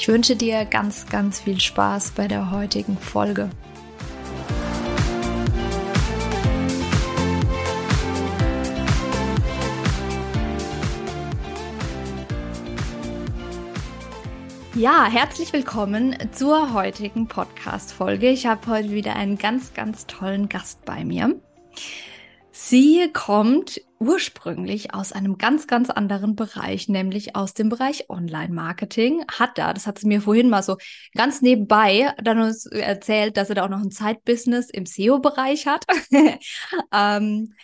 Ich wünsche dir ganz, ganz viel Spaß bei der heutigen Folge. Ja, herzlich willkommen zur heutigen Podcast-Folge. Ich habe heute wieder einen ganz, ganz tollen Gast bei mir. Sie kommt ursprünglich aus einem ganz, ganz anderen Bereich, nämlich aus dem Bereich Online-Marketing. Hat da, das hat sie mir vorhin mal so ganz nebenbei dann uns erzählt, dass sie da auch noch ein Zeitbusiness im SEO-Bereich hat. ähm,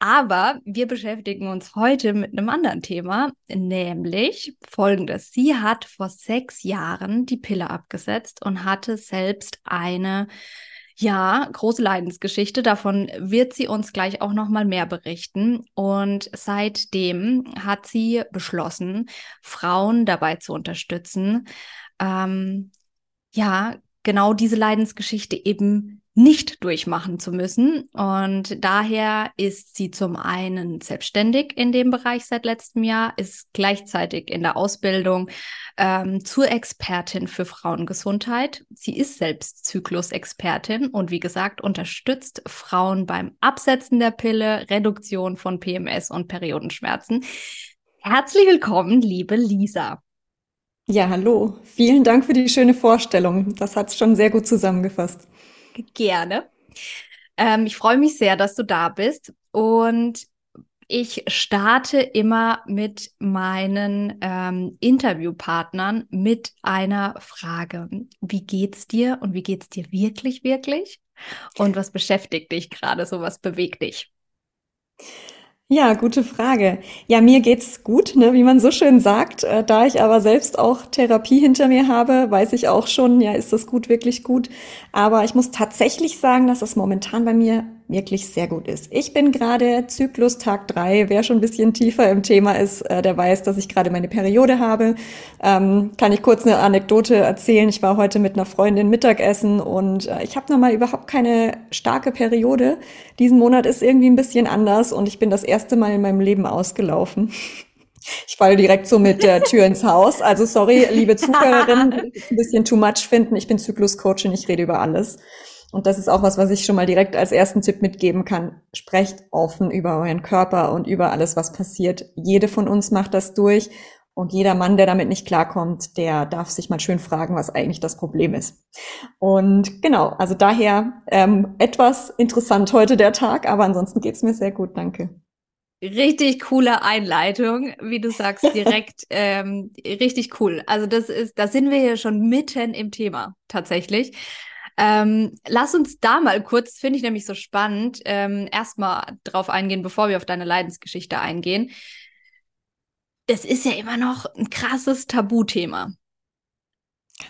aber wir beschäftigen uns heute mit einem anderen Thema, nämlich folgendes. Sie hat vor sechs Jahren die Pille abgesetzt und hatte selbst eine ja, große Leidensgeschichte. Davon wird sie uns gleich auch noch mal mehr berichten. Und seitdem hat sie beschlossen, Frauen dabei zu unterstützen, ähm, ja, genau diese Leidensgeschichte eben nicht durchmachen zu müssen. Und daher ist sie zum einen selbstständig in dem Bereich seit letztem Jahr, ist gleichzeitig in der Ausbildung ähm, zur Expertin für Frauengesundheit. Sie ist selbst Zyklusexpertin und wie gesagt unterstützt Frauen beim Absetzen der Pille, Reduktion von PMS und Periodenschmerzen. Herzlich willkommen, liebe Lisa. Ja, hallo. Vielen Dank für die schöne Vorstellung. Das hat es schon sehr gut zusammengefasst gerne. Ähm, ich freue mich sehr, dass du da bist. Und ich starte immer mit meinen ähm, Interviewpartnern mit einer Frage. Wie geht's dir und wie geht's dir wirklich, wirklich? Und was beschäftigt dich gerade so? Was bewegt dich? Ja, gute Frage. Ja, mir geht's gut, ne, wie man so schön sagt. Äh, da ich aber selbst auch Therapie hinter mir habe, weiß ich auch schon, ja, ist das gut, wirklich gut. Aber ich muss tatsächlich sagen, dass es momentan bei mir wirklich sehr gut ist. Ich bin gerade Zyklus Tag drei. Wer schon ein bisschen tiefer im Thema ist, äh, der weiß, dass ich gerade meine Periode habe. Ähm, kann ich kurz eine Anekdote erzählen? Ich war heute mit einer Freundin Mittagessen und äh, ich habe nochmal überhaupt keine starke Periode. Diesen Monat ist irgendwie ein bisschen anders und ich bin das erste Mal in meinem Leben ausgelaufen. Ich falle direkt so mit der Tür ins Haus. Also sorry, liebe Zuhörerinnen, ein bisschen too much finden. Ich bin Zykluscoach und ich rede über alles. Und das ist auch was, was ich schon mal direkt als ersten Tipp mitgeben kann. Sprecht offen über euren Körper und über alles, was passiert. Jede von uns macht das durch. Und jeder Mann, der damit nicht klarkommt, der darf sich mal schön fragen, was eigentlich das Problem ist. Und genau, also daher ähm, etwas interessant heute der Tag, aber ansonsten geht's mir sehr gut, danke. Richtig coole Einleitung, wie du sagst, direkt ähm, richtig cool. Also das ist, da sind wir ja schon mitten im Thema tatsächlich. Ähm, lass uns da mal kurz, finde ich nämlich so spannend, ähm, erstmal drauf eingehen, bevor wir auf deine Leidensgeschichte eingehen. Das ist ja immer noch ein krasses Tabuthema.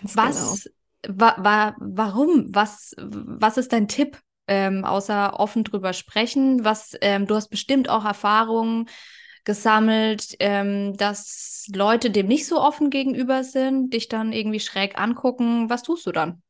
Ganz was, genau. wa wa warum? Was, was ist dein Tipp? Ähm, außer offen drüber sprechen. Was, ähm, du hast bestimmt auch Erfahrungen gesammelt, ähm, dass Leute dem nicht so offen gegenüber sind, dich dann irgendwie schräg angucken. Was tust du dann?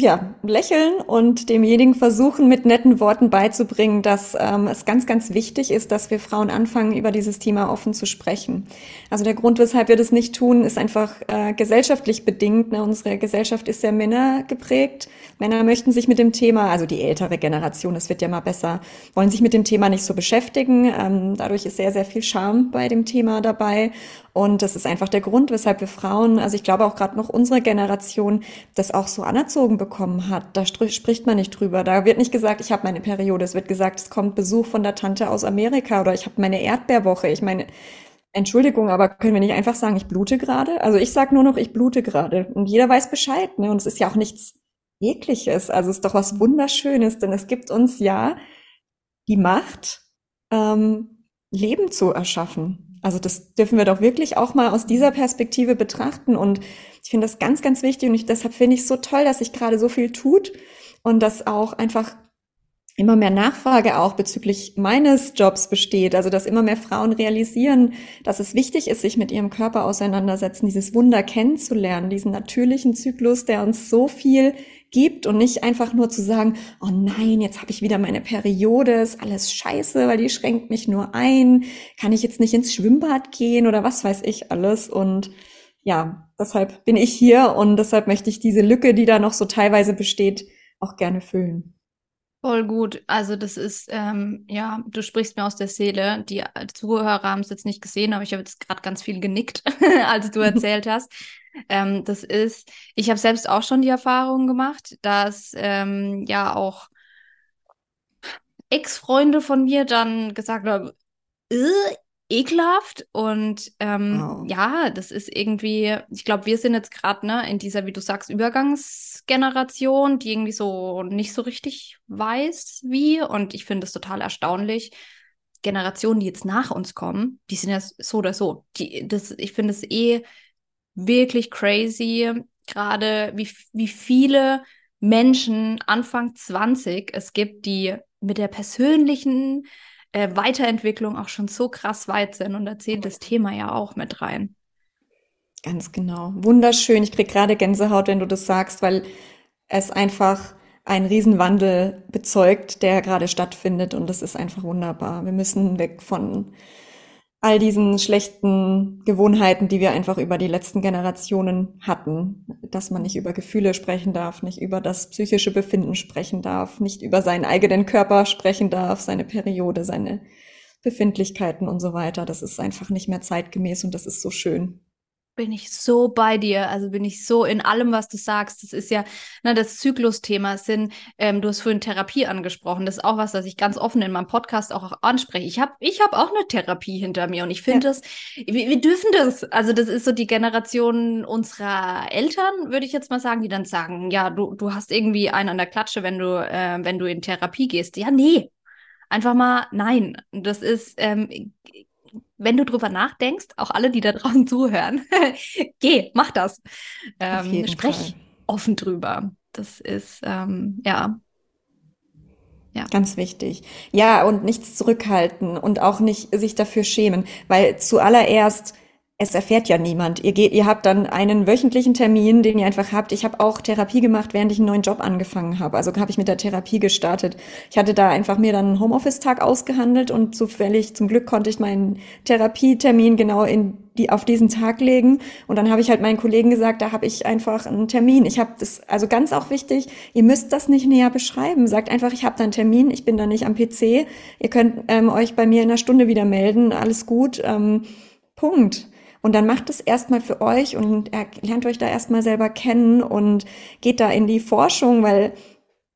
Ja, lächeln und demjenigen versuchen, mit netten Worten beizubringen, dass ähm, es ganz, ganz wichtig ist, dass wir Frauen anfangen, über dieses Thema offen zu sprechen. Also der Grund, weshalb wir das nicht tun, ist einfach äh, gesellschaftlich bedingt. Ne? Unsere Gesellschaft ist sehr Männer geprägt. Männer möchten sich mit dem Thema, also die ältere Generation, es wird ja mal besser, wollen sich mit dem Thema nicht so beschäftigen. Ähm, dadurch ist sehr, sehr viel Charme bei dem Thema dabei. Und das ist einfach der Grund, weshalb wir Frauen, also ich glaube auch gerade noch unsere Generation, das auch so anerzogen bekommen hat. Da spricht man nicht drüber. Da wird nicht gesagt, ich habe meine Periode. Es wird gesagt, es kommt Besuch von der Tante aus Amerika oder ich habe meine Erdbeerwoche. Ich meine, Entschuldigung, aber können wir nicht einfach sagen, ich blute gerade? Also ich sage nur noch, ich blute gerade. Und jeder weiß Bescheid. Ne? Und es ist ja auch nichts Ekliges. Also es ist doch was Wunderschönes, denn es gibt uns ja die Macht, ähm, Leben zu erschaffen. Also das dürfen wir doch wirklich auch mal aus dieser Perspektive betrachten. Und ich finde das ganz, ganz wichtig. Und ich, deshalb finde ich es so toll, dass sich gerade so viel tut und dass auch einfach immer mehr Nachfrage auch bezüglich meines Jobs besteht. Also dass immer mehr Frauen realisieren, dass es wichtig ist, sich mit ihrem Körper auseinandersetzen, dieses Wunder kennenzulernen, diesen natürlichen Zyklus, der uns so viel gibt und nicht einfach nur zu sagen, oh nein, jetzt habe ich wieder meine Periode, ist alles scheiße, weil die schränkt mich nur ein, kann ich jetzt nicht ins Schwimmbad gehen oder was weiß ich alles und ja, deshalb bin ich hier und deshalb möchte ich diese Lücke, die da noch so teilweise besteht, auch gerne füllen. Voll gut. Also das ist, ähm, ja, du sprichst mir aus der Seele. Die Zuhörer haben es jetzt nicht gesehen, aber ich habe jetzt gerade ganz viel genickt, als du erzählt hast. Ähm, das ist, ich habe selbst auch schon die Erfahrung gemacht, dass ähm, ja auch Ex-Freunde von mir dann gesagt haben, äh, ekelhaft und ähm, wow. ja, das ist irgendwie, ich glaube, wir sind jetzt gerade ne, in dieser, wie du sagst, Übergangsgeneration, die irgendwie so nicht so richtig weiß, wie und ich finde es total erstaunlich. Generationen, die jetzt nach uns kommen, die sind ja so oder so. Die, das, ich finde es eh wirklich crazy, gerade wie, wie viele Menschen Anfang 20 es gibt, die mit der persönlichen äh, Weiterentwicklung auch schon so krass weit sind und erzählt das Thema ja auch mit rein. Ganz genau. Wunderschön. Ich krieg gerade Gänsehaut, wenn du das sagst, weil es einfach einen Riesenwandel bezeugt, der gerade stattfindet und das ist einfach wunderbar. Wir müssen weg von all diesen schlechten Gewohnheiten, die wir einfach über die letzten Generationen hatten, dass man nicht über Gefühle sprechen darf, nicht über das psychische Befinden sprechen darf, nicht über seinen eigenen Körper sprechen darf, seine Periode, seine Befindlichkeiten und so weiter. Das ist einfach nicht mehr zeitgemäß und das ist so schön bin ich so bei dir. Also bin ich so in allem, was du sagst. Das ist ja ne, das Zyklusthema. Sind, ähm, du hast vorhin Therapie angesprochen. Das ist auch was, das ich ganz offen in meinem Podcast auch anspreche. Ich habe ich hab auch eine Therapie hinter mir und ich finde ja. das, wir, wir, dürfen das. Also das ist so die Generation unserer Eltern, würde ich jetzt mal sagen, die dann sagen, ja, du, du hast irgendwie einen an der Klatsche, wenn du, äh, wenn du in Therapie gehst. Ja, nee. Einfach mal nein. Das ist, ähm, wenn du drüber nachdenkst, auch alle, die da draußen zuhören, geh, mach das. Ähm, sprech Fall. offen drüber. Das ist, ähm, ja. Ja. Ganz wichtig. Ja, und nichts zurückhalten und auch nicht sich dafür schämen, weil zuallererst es erfährt ja niemand. Ihr geht, ihr habt dann einen wöchentlichen Termin, den ihr einfach habt. Ich habe auch Therapie gemacht, während ich einen neuen Job angefangen habe. Also habe ich mit der Therapie gestartet. Ich hatte da einfach mir dann einen Homeoffice-Tag ausgehandelt und zufällig, zum Glück konnte ich meinen Therapietermin genau in die auf diesen Tag legen. Und dann habe ich halt meinen Kollegen gesagt, da habe ich einfach einen Termin. Ich habe das, also ganz auch wichtig, ihr müsst das nicht näher beschreiben. Sagt einfach, ich habe da einen Termin, ich bin da nicht am PC. Ihr könnt ähm, euch bei mir in einer Stunde wieder melden, alles gut. Ähm, Punkt. Und dann macht es erstmal für euch und lernt euch da erstmal selber kennen und geht da in die Forschung, weil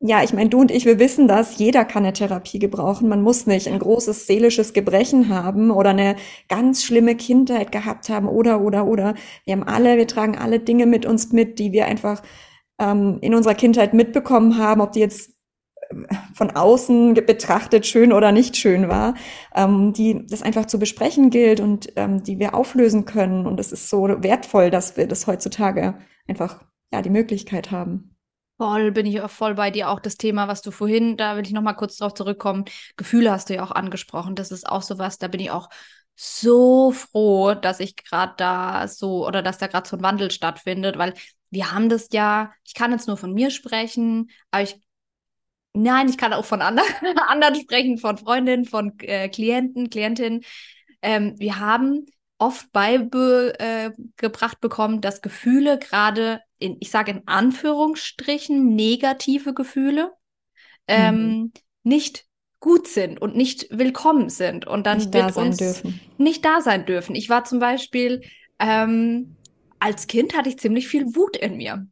ja, ich meine, du und ich, wir wissen das, jeder kann eine Therapie gebrauchen. Man muss nicht ein großes seelisches Gebrechen haben oder eine ganz schlimme Kindheit gehabt haben oder, oder, oder. Wir haben alle, wir tragen alle Dinge mit uns mit, die wir einfach ähm, in unserer Kindheit mitbekommen haben, ob die jetzt von außen betrachtet schön oder nicht schön war, ähm, die das einfach zu besprechen gilt und ähm, die wir auflösen können. Und es ist so wertvoll, dass wir das heutzutage einfach ja die Möglichkeit haben. Voll, bin ich auch voll bei dir. Auch das Thema, was du vorhin, da will ich noch mal kurz drauf zurückkommen. Gefühle hast du ja auch angesprochen. Das ist auch so was, da bin ich auch so froh, dass ich gerade da so oder dass da gerade so ein Wandel stattfindet, weil wir haben das ja, ich kann jetzt nur von mir sprechen, aber ich Nein, ich kann auch von anderen, anderen sprechen, von Freundinnen, von äh, Klienten, Klientinnen. Ähm, wir haben oft beigebracht äh, bekommen, dass Gefühle gerade in, ich sage in Anführungsstrichen, negative Gefühle ähm, mhm. nicht gut sind und nicht willkommen sind und dann nicht wird da sein uns dürfen. nicht da sein dürfen. Ich war zum Beispiel ähm, als Kind hatte ich ziemlich viel Wut in mir.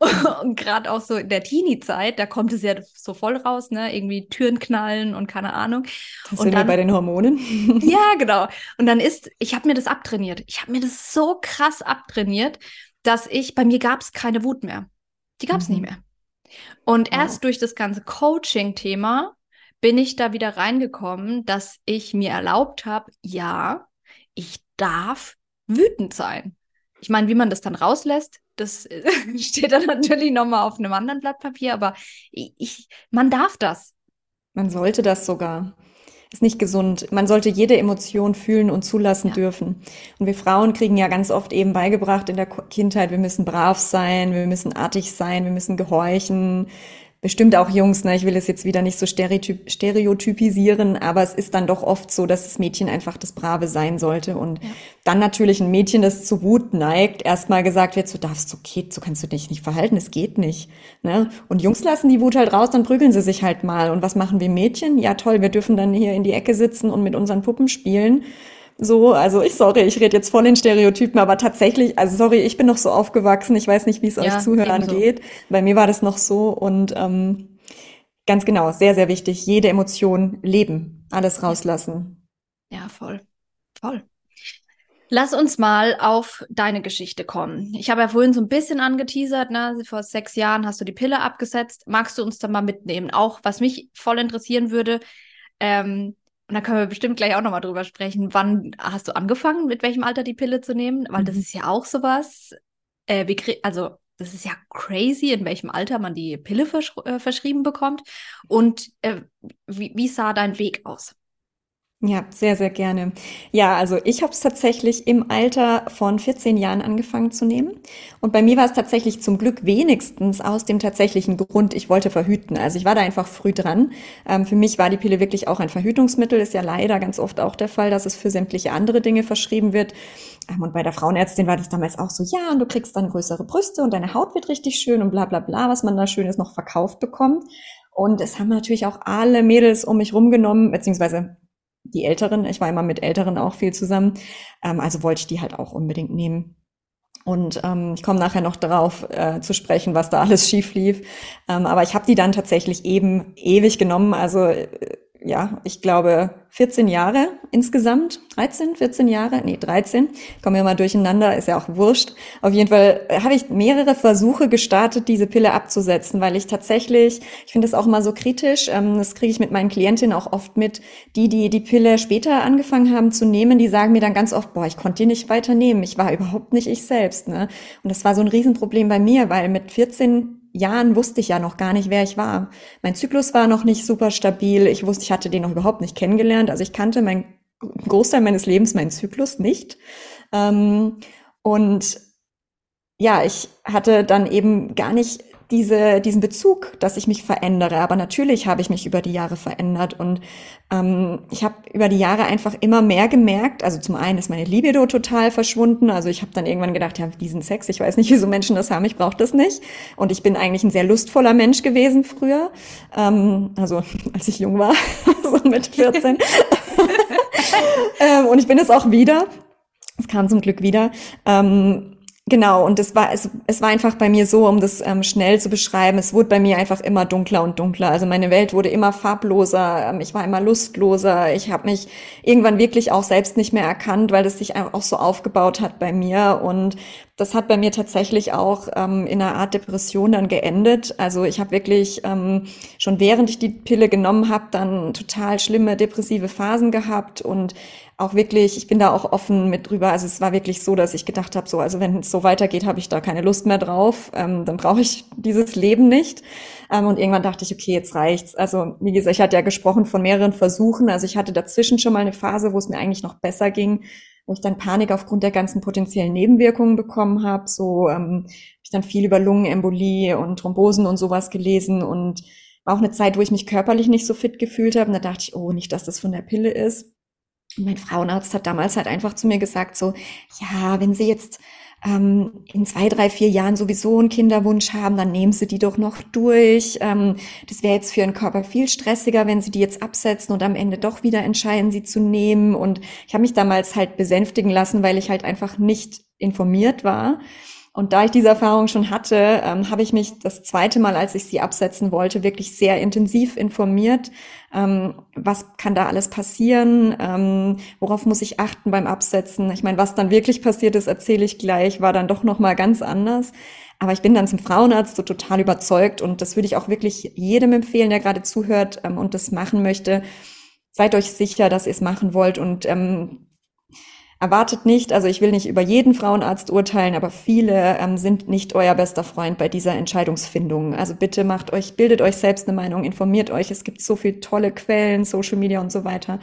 Und gerade auch so in der Teenie-Zeit, da kommt es ja so voll raus, ne? Irgendwie Türen knallen und keine Ahnung. Das sind dann, wir bei den Hormonen. ja, genau. Und dann ist, ich habe mir das abtrainiert. Ich habe mir das so krass abtrainiert, dass ich, bei mir gab es keine Wut mehr. Die gab es mhm. nicht mehr. Und erst durch das ganze Coaching-Thema bin ich da wieder reingekommen, dass ich mir erlaubt habe, ja, ich darf wütend sein. Ich meine, wie man das dann rauslässt, das steht dann natürlich nochmal auf einem anderen Blatt Papier, aber ich, man darf das. Man sollte das sogar. Ist nicht gesund. Man sollte jede Emotion fühlen und zulassen ja. dürfen. Und wir Frauen kriegen ja ganz oft eben beigebracht in der Kindheit, wir müssen brav sein, wir müssen artig sein, wir müssen gehorchen, bestimmt auch Jungs, ne? ich will es jetzt wieder nicht so stereotyp stereotypisieren, aber es ist dann doch oft so, dass das Mädchen einfach das Brave sein sollte und ja. dann natürlich ein Mädchen, das zu Wut neigt, erstmal gesagt wird, so darfst du, okay, so kannst du dich nicht verhalten, es geht nicht. Ne? Und Jungs lassen die Wut halt raus, dann prügeln sie sich halt mal. Und was machen wir Mädchen? Ja toll, wir dürfen dann hier in die Ecke sitzen und mit unseren Puppen spielen so, also ich sorry, ich rede jetzt voll in Stereotypen, aber tatsächlich, also sorry, ich bin noch so aufgewachsen, ich weiß nicht, wie es ja, euch Zuhörern ebenso. geht. Bei mir war das noch so und ähm, ganz genau, sehr, sehr wichtig, jede Emotion leben, alles rauslassen. Ja, voll, voll. Lass uns mal auf deine Geschichte kommen. Ich habe ja vorhin so ein bisschen angeteasert, ne? Vor sechs Jahren hast du die Pille abgesetzt. Magst du uns da mal mitnehmen? Auch was mich voll interessieren würde, ähm, und da können wir bestimmt gleich auch nochmal drüber sprechen. Wann hast du angefangen, mit welchem Alter die Pille zu nehmen? Weil mhm. das ist ja auch sowas. Äh, also, das ist ja crazy, in welchem Alter man die Pille versch äh, verschrieben bekommt. Und äh, wie, wie sah dein Weg aus? Ja, sehr, sehr gerne. Ja, also ich habe es tatsächlich im Alter von 14 Jahren angefangen zu nehmen. Und bei mir war es tatsächlich zum Glück wenigstens aus dem tatsächlichen Grund, ich wollte verhüten. Also ich war da einfach früh dran. Ähm, für mich war die Pille wirklich auch ein Verhütungsmittel. Ist ja leider ganz oft auch der Fall, dass es für sämtliche andere Dinge verschrieben wird. Ähm, und bei der Frauenärztin war das damals auch so, ja, und du kriegst dann größere Brüste und deine Haut wird richtig schön und bla bla bla, was man da Schönes noch verkauft bekommt. Und es haben natürlich auch alle Mädels um mich rumgenommen, beziehungsweise die Älteren, ich war immer mit Älteren auch viel zusammen, ähm, also wollte ich die halt auch unbedingt nehmen. Und ähm, ich komme nachher noch darauf äh, zu sprechen, was da alles schief lief. Ähm, aber ich habe die dann tatsächlich eben ewig genommen. Also äh, ja, ich glaube 14 Jahre insgesamt, 13, 14 Jahre, nee, 13, kommen wir mal durcheinander, ist ja auch wurscht. Auf jeden Fall äh, habe ich mehrere Versuche gestartet, diese Pille abzusetzen, weil ich tatsächlich, ich finde das auch mal so kritisch, ähm, das kriege ich mit meinen Klientinnen auch oft mit, die, die die Pille später angefangen haben zu nehmen, die sagen mir dann ganz oft, boah, ich konnte die nicht weiter nehmen, ich war überhaupt nicht ich selbst. Ne? Und das war so ein Riesenproblem bei mir, weil mit 14 Jahren wusste ich ja noch gar nicht, wer ich war. Mein Zyklus war noch nicht super stabil. Ich wusste, ich hatte den noch überhaupt nicht kennengelernt. Also ich kannte mein Großteil meines Lebens meinen Zyklus nicht. Ähm, und ja, ich hatte dann eben gar nicht diese, diesen Bezug, dass ich mich verändere. Aber natürlich habe ich mich über die Jahre verändert und ähm, ich habe über die Jahre einfach immer mehr gemerkt. Also zum einen ist meine Libido total verschwunden. Also ich habe dann irgendwann gedacht, ja, diesen Sex, ich weiß nicht, wieso Menschen das haben, ich brauche das nicht. Und ich bin eigentlich ein sehr lustvoller Mensch gewesen früher. Ähm, also als ich jung war, so mit 14. ähm, und ich bin es auch wieder. Es kam zum Glück wieder. Ähm, Genau, und es war, es, es war einfach bei mir so, um das ähm, schnell zu beschreiben, es wurde bei mir einfach immer dunkler und dunkler. Also meine Welt wurde immer farbloser, ähm, ich war immer lustloser, ich habe mich irgendwann wirklich auch selbst nicht mehr erkannt, weil das sich auch so aufgebaut hat bei mir. Und das hat bei mir tatsächlich auch ähm, in einer Art Depression dann geendet. Also ich habe wirklich ähm, schon während ich die Pille genommen habe, dann total schlimme depressive Phasen gehabt und auch wirklich, ich bin da auch offen mit drüber. Also es war wirklich so, dass ich gedacht habe, so, also wenn es so weitergeht, habe ich da keine Lust mehr drauf. Ähm, dann brauche ich dieses Leben nicht. Ähm, und irgendwann dachte ich, okay, jetzt reicht's. Also wie gesagt, ich hatte ja gesprochen von mehreren Versuchen. Also ich hatte dazwischen schon mal eine Phase, wo es mir eigentlich noch besser ging, wo ich dann Panik aufgrund der ganzen potenziellen Nebenwirkungen bekommen habe. So ähm, ich dann viel über Lungenembolie und Thrombosen und sowas gelesen und auch eine Zeit, wo ich mich körperlich nicht so fit gefühlt habe. Und da dachte ich, oh, nicht, dass das von der Pille ist mein Frauenarzt hat damals halt einfach zu mir gesagt, so, ja, wenn Sie jetzt ähm, in zwei, drei, vier Jahren sowieso einen Kinderwunsch haben, dann nehmen Sie die doch noch durch. Ähm, das wäre jetzt für Ihren Körper viel stressiger, wenn Sie die jetzt absetzen und am Ende doch wieder entscheiden, sie zu nehmen. Und ich habe mich damals halt besänftigen lassen, weil ich halt einfach nicht informiert war. Und da ich diese Erfahrung schon hatte, ähm, habe ich mich das zweite Mal, als ich sie absetzen wollte, wirklich sehr intensiv informiert. Ähm, was kann da alles passieren? Ähm, worauf muss ich achten beim Absetzen? Ich meine, was dann wirklich passiert ist, erzähle ich gleich, war dann doch noch mal ganz anders. Aber ich bin dann zum Frauenarzt so total überzeugt und das würde ich auch wirklich jedem empfehlen, der gerade zuhört ähm, und das machen möchte. Seid euch sicher, dass ihr es machen wollt und ähm, erwartet nicht, also ich will nicht über jeden Frauenarzt urteilen, aber viele ähm, sind nicht euer bester Freund bei dieser Entscheidungsfindung. Also bitte macht euch, bildet euch selbst eine Meinung, informiert euch. Es gibt so viele tolle Quellen, Social Media und so weiter.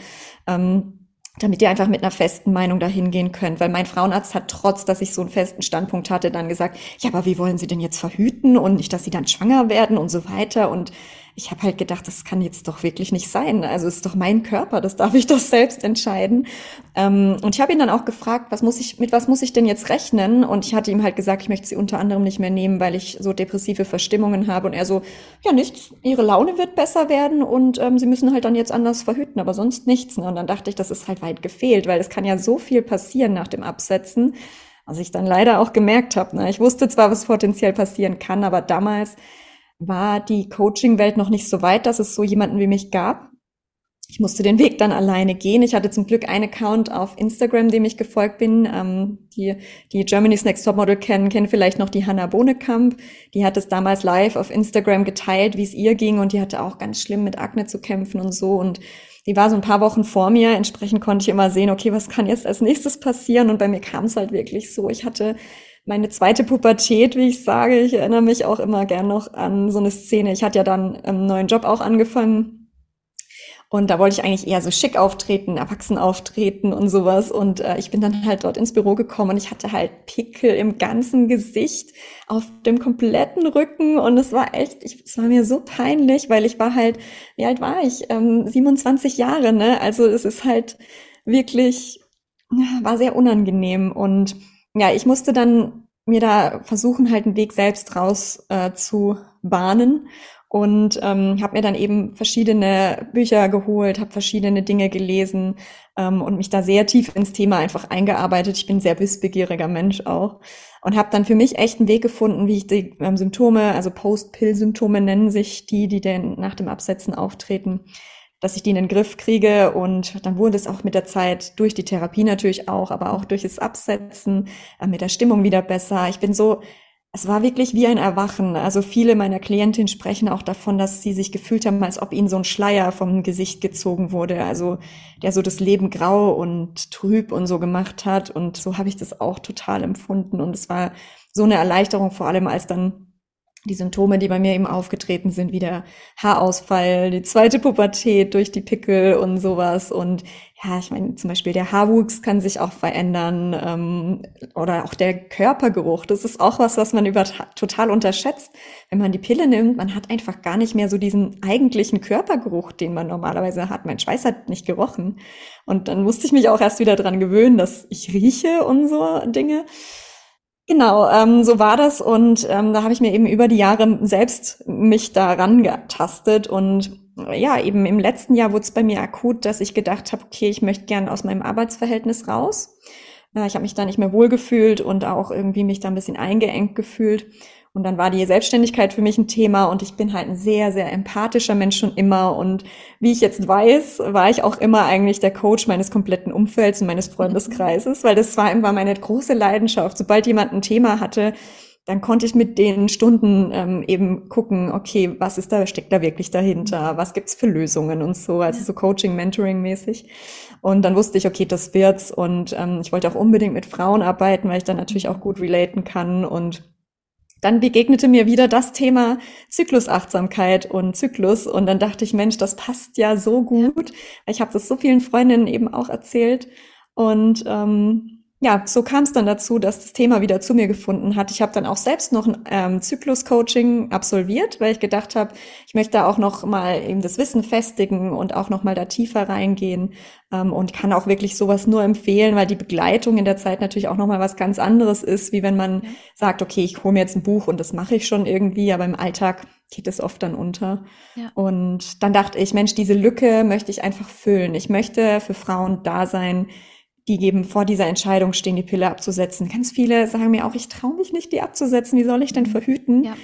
Ähm, damit ihr einfach mit einer festen Meinung dahin gehen könnt. Weil mein Frauenarzt hat trotz, dass ich so einen festen Standpunkt hatte, dann gesagt, ja, aber wie wollen Sie denn jetzt verhüten und nicht, dass Sie dann schwanger werden und so weiter. Und ich habe halt gedacht, das kann jetzt doch wirklich nicht sein. Also es ist doch mein Körper, das darf ich doch selbst entscheiden. Ähm, und ich habe ihn dann auch gefragt, was muss ich, mit was muss ich denn jetzt rechnen? Und ich hatte ihm halt gesagt, ich möchte sie unter anderem nicht mehr nehmen, weil ich so depressive Verstimmungen habe. Und er so, ja nichts, ihre Laune wird besser werden und ähm, sie müssen halt dann jetzt anders verhüten, aber sonst nichts. Ne? Und dann dachte ich, das ist halt weit gefehlt, weil es kann ja so viel passieren nach dem Absetzen. Was ich dann leider auch gemerkt habe. Ne? Ich wusste zwar, was potenziell passieren kann, aber damals war die Coaching-Welt noch nicht so weit, dass es so jemanden wie mich gab. Ich musste den Weg dann alleine gehen. Ich hatte zum Glück einen Account auf Instagram, dem ich gefolgt bin. Ähm, die, die Germany's Next Top Model kennen, kennen vielleicht noch die Hannah Bohnekamp. Die hat es damals live auf Instagram geteilt, wie es ihr ging. Und die hatte auch ganz schlimm mit Akne zu kämpfen und so. Und die war so ein paar Wochen vor mir. Entsprechend konnte ich immer sehen, okay, was kann jetzt als nächstes passieren? Und bei mir kam es halt wirklich so. Ich hatte meine zweite Pubertät, wie ich sage. Ich erinnere mich auch immer gern noch an so eine Szene. Ich hatte ja dann einen neuen Job auch angefangen. Und da wollte ich eigentlich eher so schick auftreten, erwachsen auftreten und sowas. Und äh, ich bin dann halt dort ins Büro gekommen und ich hatte halt Pickel im ganzen Gesicht, auf dem kompletten Rücken. Und es war echt, ich, es war mir so peinlich, weil ich war halt, wie alt war ich? Ähm, 27 Jahre, ne? Also es ist halt wirklich, war sehr unangenehm. Und ja, ich musste dann mir da versuchen, halt einen Weg selbst raus äh, zu bahnen und ähm, habe mir dann eben verschiedene Bücher geholt, habe verschiedene Dinge gelesen ähm, und mich da sehr tief ins Thema einfach eingearbeitet. Ich bin sehr wissbegieriger Mensch auch und habe dann für mich echt einen Weg gefunden, wie ich die ähm, Symptome, also Post-Pill-Symptome nennen sich die, die denn nach dem Absetzen auftreten, dass ich die in den Griff kriege. Und dann wurde es auch mit der Zeit durch die Therapie natürlich auch, aber auch durch das Absetzen äh, mit der Stimmung wieder besser. Ich bin so, es war wirklich wie ein Erwachen. Also viele meiner Klientinnen sprechen auch davon, dass sie sich gefühlt haben, als ob ihnen so ein Schleier vom Gesicht gezogen wurde. Also der so das Leben grau und trüb und so gemacht hat. Und so habe ich das auch total empfunden. Und es war so eine Erleichterung, vor allem als dann die Symptome, die bei mir eben aufgetreten sind, wie der Haarausfall, die zweite Pubertät durch die Pickel und sowas. Und ja, ich meine, zum Beispiel der Haarwuchs kann sich auch verändern ähm, oder auch der Körpergeruch. Das ist auch was, was man über total unterschätzt. Wenn man die Pille nimmt, man hat einfach gar nicht mehr so diesen eigentlichen Körpergeruch, den man normalerweise hat. Mein Schweiß hat nicht gerochen. Und dann musste ich mich auch erst wieder dran gewöhnen, dass ich rieche und so Dinge. Genau, ähm, so war das und ähm, da habe ich mir eben über die Jahre selbst mich daran getastet und ja, eben im letzten Jahr wurde es bei mir akut, dass ich gedacht habe, okay, ich möchte gern aus meinem Arbeitsverhältnis raus. Äh, ich habe mich da nicht mehr wohlgefühlt und auch irgendwie mich da ein bisschen eingeengt gefühlt und dann war die Selbstständigkeit für mich ein Thema und ich bin halt ein sehr, sehr empathischer Mensch schon immer. Und wie ich jetzt weiß, war ich auch immer eigentlich der Coach meines kompletten Umfelds und meines Freundeskreises, weil das war immer meine große Leidenschaft. Sobald jemand ein Thema hatte, dann konnte ich mit den Stunden ähm, eben gucken, okay, was ist da, steckt da wirklich dahinter? Was gibt's für Lösungen und so, also so Coaching, Mentoring mäßig. Und dann wusste ich, okay, das wird's. Und ähm, ich wollte auch unbedingt mit Frauen arbeiten, weil ich dann natürlich auch gut relaten kann und dann begegnete mir wieder das Thema Zyklusachtsamkeit und Zyklus und dann dachte ich, Mensch, das passt ja so gut. Ich habe das so vielen Freundinnen eben auch erzählt und ähm, ja, so kam es dann dazu, dass das Thema wieder zu mir gefunden hat. Ich habe dann auch selbst noch ein ähm, Zyklus-Coaching absolviert, weil ich gedacht habe, ich möchte da auch noch mal eben das Wissen festigen und auch noch mal da tiefer reingehen ähm, und kann auch wirklich sowas nur empfehlen, weil die Begleitung in der Zeit natürlich auch noch mal was ganz anderes ist, wie wenn man ja. sagt, okay, ich hole mir jetzt ein Buch und das mache ich schon irgendwie, aber im Alltag geht es oft dann unter. Ja. Und dann dachte ich, Mensch, diese Lücke möchte ich einfach füllen. Ich möchte für Frauen da sein, die eben vor dieser Entscheidung stehen, die Pille abzusetzen. Ganz viele sagen mir auch, ich traue mich nicht, die abzusetzen. Wie soll ich denn mhm. verhüten? Ja.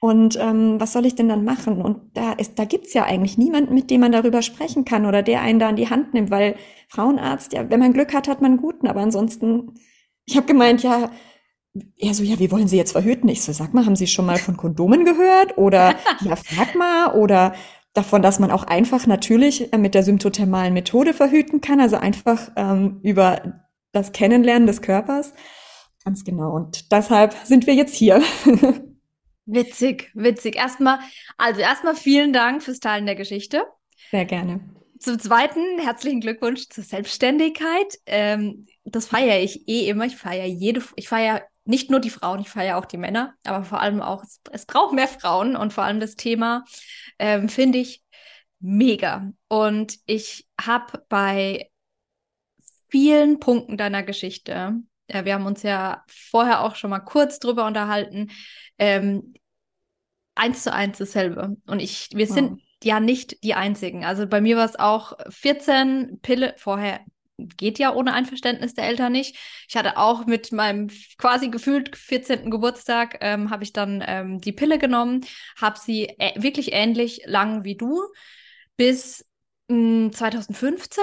Und ähm, was soll ich denn dann machen? Und da ist, da gibt's ja eigentlich niemanden, mit dem man darüber sprechen kann oder der einen da in die Hand nimmt, weil Frauenarzt, ja, wenn man Glück hat, hat man einen guten, aber ansonsten, ich habe gemeint, ja, er so, ja, wie wollen Sie jetzt verhüten? Ich so, sag mal, haben Sie schon mal von Kondomen gehört? Oder, ja, frag mal. Oder davon, dass man auch einfach natürlich äh, mit der symptothermalen Methode verhüten kann, also einfach ähm, über das Kennenlernen des Körpers. Ganz genau. Und deshalb sind wir jetzt hier. witzig, witzig. Erstmal, also erstmal vielen Dank fürs Teilen der Geschichte. Sehr gerne. Zum Zweiten herzlichen Glückwunsch zur Selbstständigkeit. Ähm, das feiere ich eh immer. Ich feiere jede, ich feiere nicht nur die Frauen, ich feiere auch die Männer, aber vor allem auch, es, es braucht mehr Frauen und vor allem das Thema ähm, finde ich mega. Und ich habe bei vielen Punkten deiner Geschichte, äh, wir haben uns ja vorher auch schon mal kurz drüber unterhalten, ähm, eins zu eins dasselbe. Und ich, wir wow. sind ja nicht die einzigen. Also bei mir war es auch 14 Pille, vorher geht ja ohne Einverständnis der Eltern nicht. Ich hatte auch mit meinem quasi gefühlt 14. Geburtstag, ähm, habe ich dann ähm, die Pille genommen, habe sie äh, wirklich ähnlich lang wie du bis mh, hm, 2015.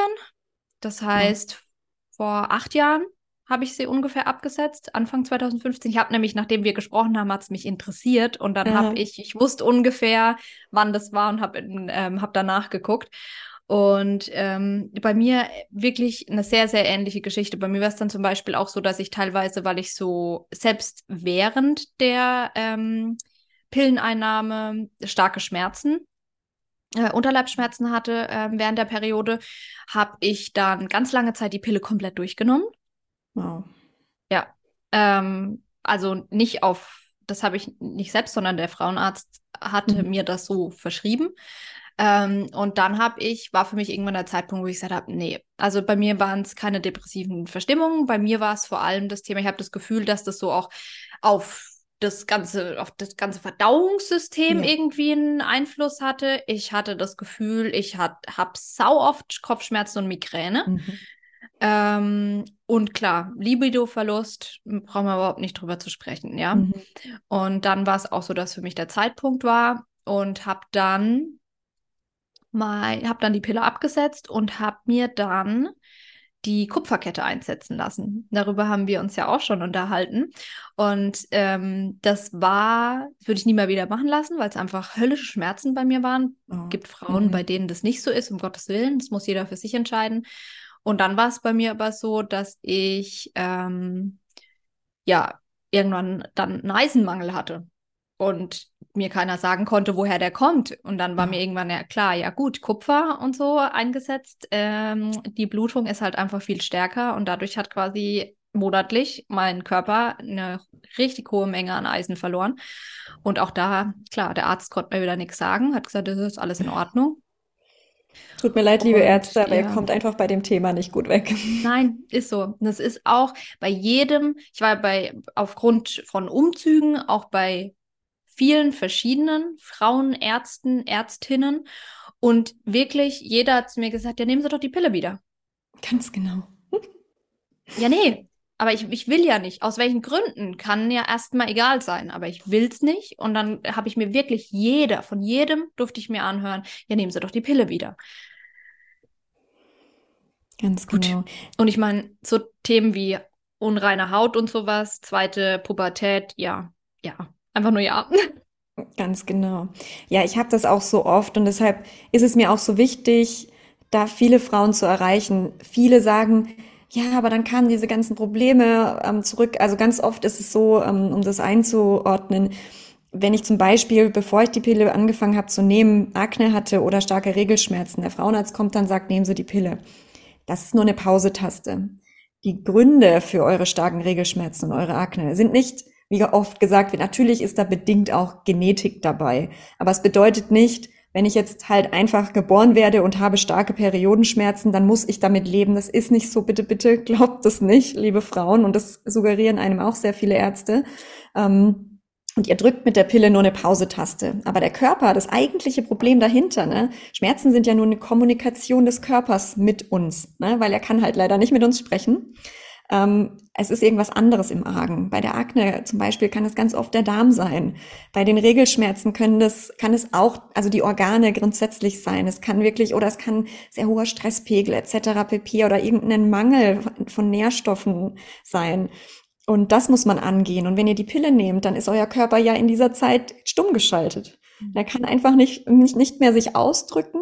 Das heißt, ja. vor acht Jahren habe ich sie ungefähr abgesetzt, Anfang 2015. Ich habe nämlich, nachdem wir gesprochen haben, hat es mich interessiert und dann ja. habe ich, ich wusste ungefähr, wann das war und habe ähm, hab danach geguckt. Und ähm, bei mir wirklich eine sehr, sehr ähnliche Geschichte. Bei mir war es dann zum Beispiel auch so, dass ich teilweise, weil ich so selbst während der ähm, Pilleneinnahme starke Schmerzen, äh, Unterleibsschmerzen hatte äh, während der Periode, habe ich dann ganz lange Zeit die Pille komplett durchgenommen. Wow. Ja. Ähm, also nicht auf, das habe ich nicht selbst, sondern der Frauenarzt hatte mhm. mir das so verschrieben. Ähm, und dann habe ich, war für mich irgendwann der Zeitpunkt, wo ich gesagt habe, nee, also bei mir waren es keine depressiven Verstimmungen, bei mir war es vor allem das Thema, ich habe das Gefühl, dass das so auch auf das ganze, auf das ganze Verdauungssystem ja. irgendwie einen Einfluss hatte. Ich hatte das Gefühl, ich habe sau oft Kopfschmerzen und Migräne. Mhm. Ähm, und klar, Libido-Verlust, brauchen wir überhaupt nicht drüber zu sprechen, ja. Mhm. Und dann war es auch so, dass für mich der Zeitpunkt war und habe dann habe dann die Pille abgesetzt und habe mir dann die Kupferkette einsetzen lassen. Darüber haben wir uns ja auch schon unterhalten. Und ähm, das war, würde ich nie mehr wieder machen lassen, weil es einfach höllische Schmerzen bei mir waren. Oh. Gibt Frauen, mhm. bei denen das nicht so ist, um Gottes Willen. Das muss jeder für sich entscheiden. Und dann war es bei mir aber so, dass ich ähm, ja irgendwann dann einen Eisenmangel hatte. Und mir keiner sagen konnte, woher der kommt. Und dann war mir irgendwann ja klar, ja gut, Kupfer und so eingesetzt. Ähm, die Blutung ist halt einfach viel stärker und dadurch hat quasi monatlich mein Körper eine richtig hohe Menge an Eisen verloren. Und auch da, klar, der Arzt konnte mir wieder nichts sagen, hat gesagt, das ist alles in Ordnung. Tut mir leid, liebe und, Ärzte, aber ja. ihr kommt einfach bei dem Thema nicht gut weg. Nein, ist so. Das ist auch bei jedem, ich war bei, aufgrund von Umzügen, auch bei vielen verschiedenen Frauenärzten, Ärztinnen. Und wirklich, jeder hat zu mir gesagt, ja, nehmen Sie doch die Pille wieder. Ganz genau. ja, nee, aber ich, ich will ja nicht. Aus welchen Gründen kann ja erstmal egal sein, aber ich will es nicht. Und dann habe ich mir wirklich jeder, von jedem durfte ich mir anhören, ja, nehmen Sie doch die Pille wieder. Ganz genau. Gut. Und ich meine, so Themen wie unreine Haut und sowas, zweite Pubertät, ja, ja, Einfach nur ja. Ganz genau. Ja, ich habe das auch so oft und deshalb ist es mir auch so wichtig, da viele Frauen zu erreichen. Viele sagen, ja, aber dann kamen diese ganzen Probleme ähm, zurück. Also ganz oft ist es so, ähm, um das einzuordnen, wenn ich zum Beispiel, bevor ich die Pille angefangen habe zu nehmen, Akne hatte oder starke Regelschmerzen, der Frauenarzt kommt dann sagt, nehmen Sie die Pille. Das ist nur eine Pausetaste. Die Gründe für eure starken Regelschmerzen und eure Akne sind nicht wie oft gesagt wird, natürlich ist da bedingt auch Genetik dabei. Aber es bedeutet nicht, wenn ich jetzt halt einfach geboren werde und habe starke Periodenschmerzen, dann muss ich damit leben. Das ist nicht so. Bitte, bitte glaubt das nicht, liebe Frauen. Und das suggerieren einem auch sehr viele Ärzte. Ähm, und ihr drückt mit der Pille nur eine Pausetaste. Aber der Körper, das eigentliche Problem dahinter, ne? Schmerzen sind ja nur eine Kommunikation des Körpers mit uns, ne? weil er kann halt leider nicht mit uns sprechen ähm, es ist irgendwas anderes im Argen. Bei der Akne zum Beispiel kann es ganz oft der Darm sein. Bei den Regelschmerzen können das, kann es auch, also die Organe grundsätzlich sein. Es kann wirklich, oder es kann sehr hoher Stresspegel etc. pp. oder irgendein Mangel von Nährstoffen sein. Und das muss man angehen. Und wenn ihr die Pille nehmt, dann ist euer Körper ja in dieser Zeit stumm geschaltet. Mhm. Er kann einfach nicht, nicht mehr sich ausdrücken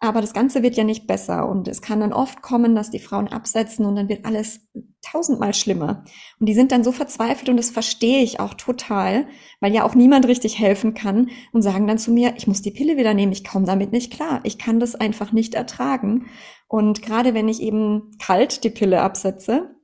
aber das Ganze wird ja nicht besser und es kann dann oft kommen, dass die Frauen absetzen und dann wird alles tausendmal schlimmer. Und die sind dann so verzweifelt und das verstehe ich auch total, weil ja auch niemand richtig helfen kann und sagen dann zu mir, ich muss die Pille wieder nehmen, ich komme damit nicht klar, ich kann das einfach nicht ertragen. Und gerade wenn ich eben kalt die Pille absetze,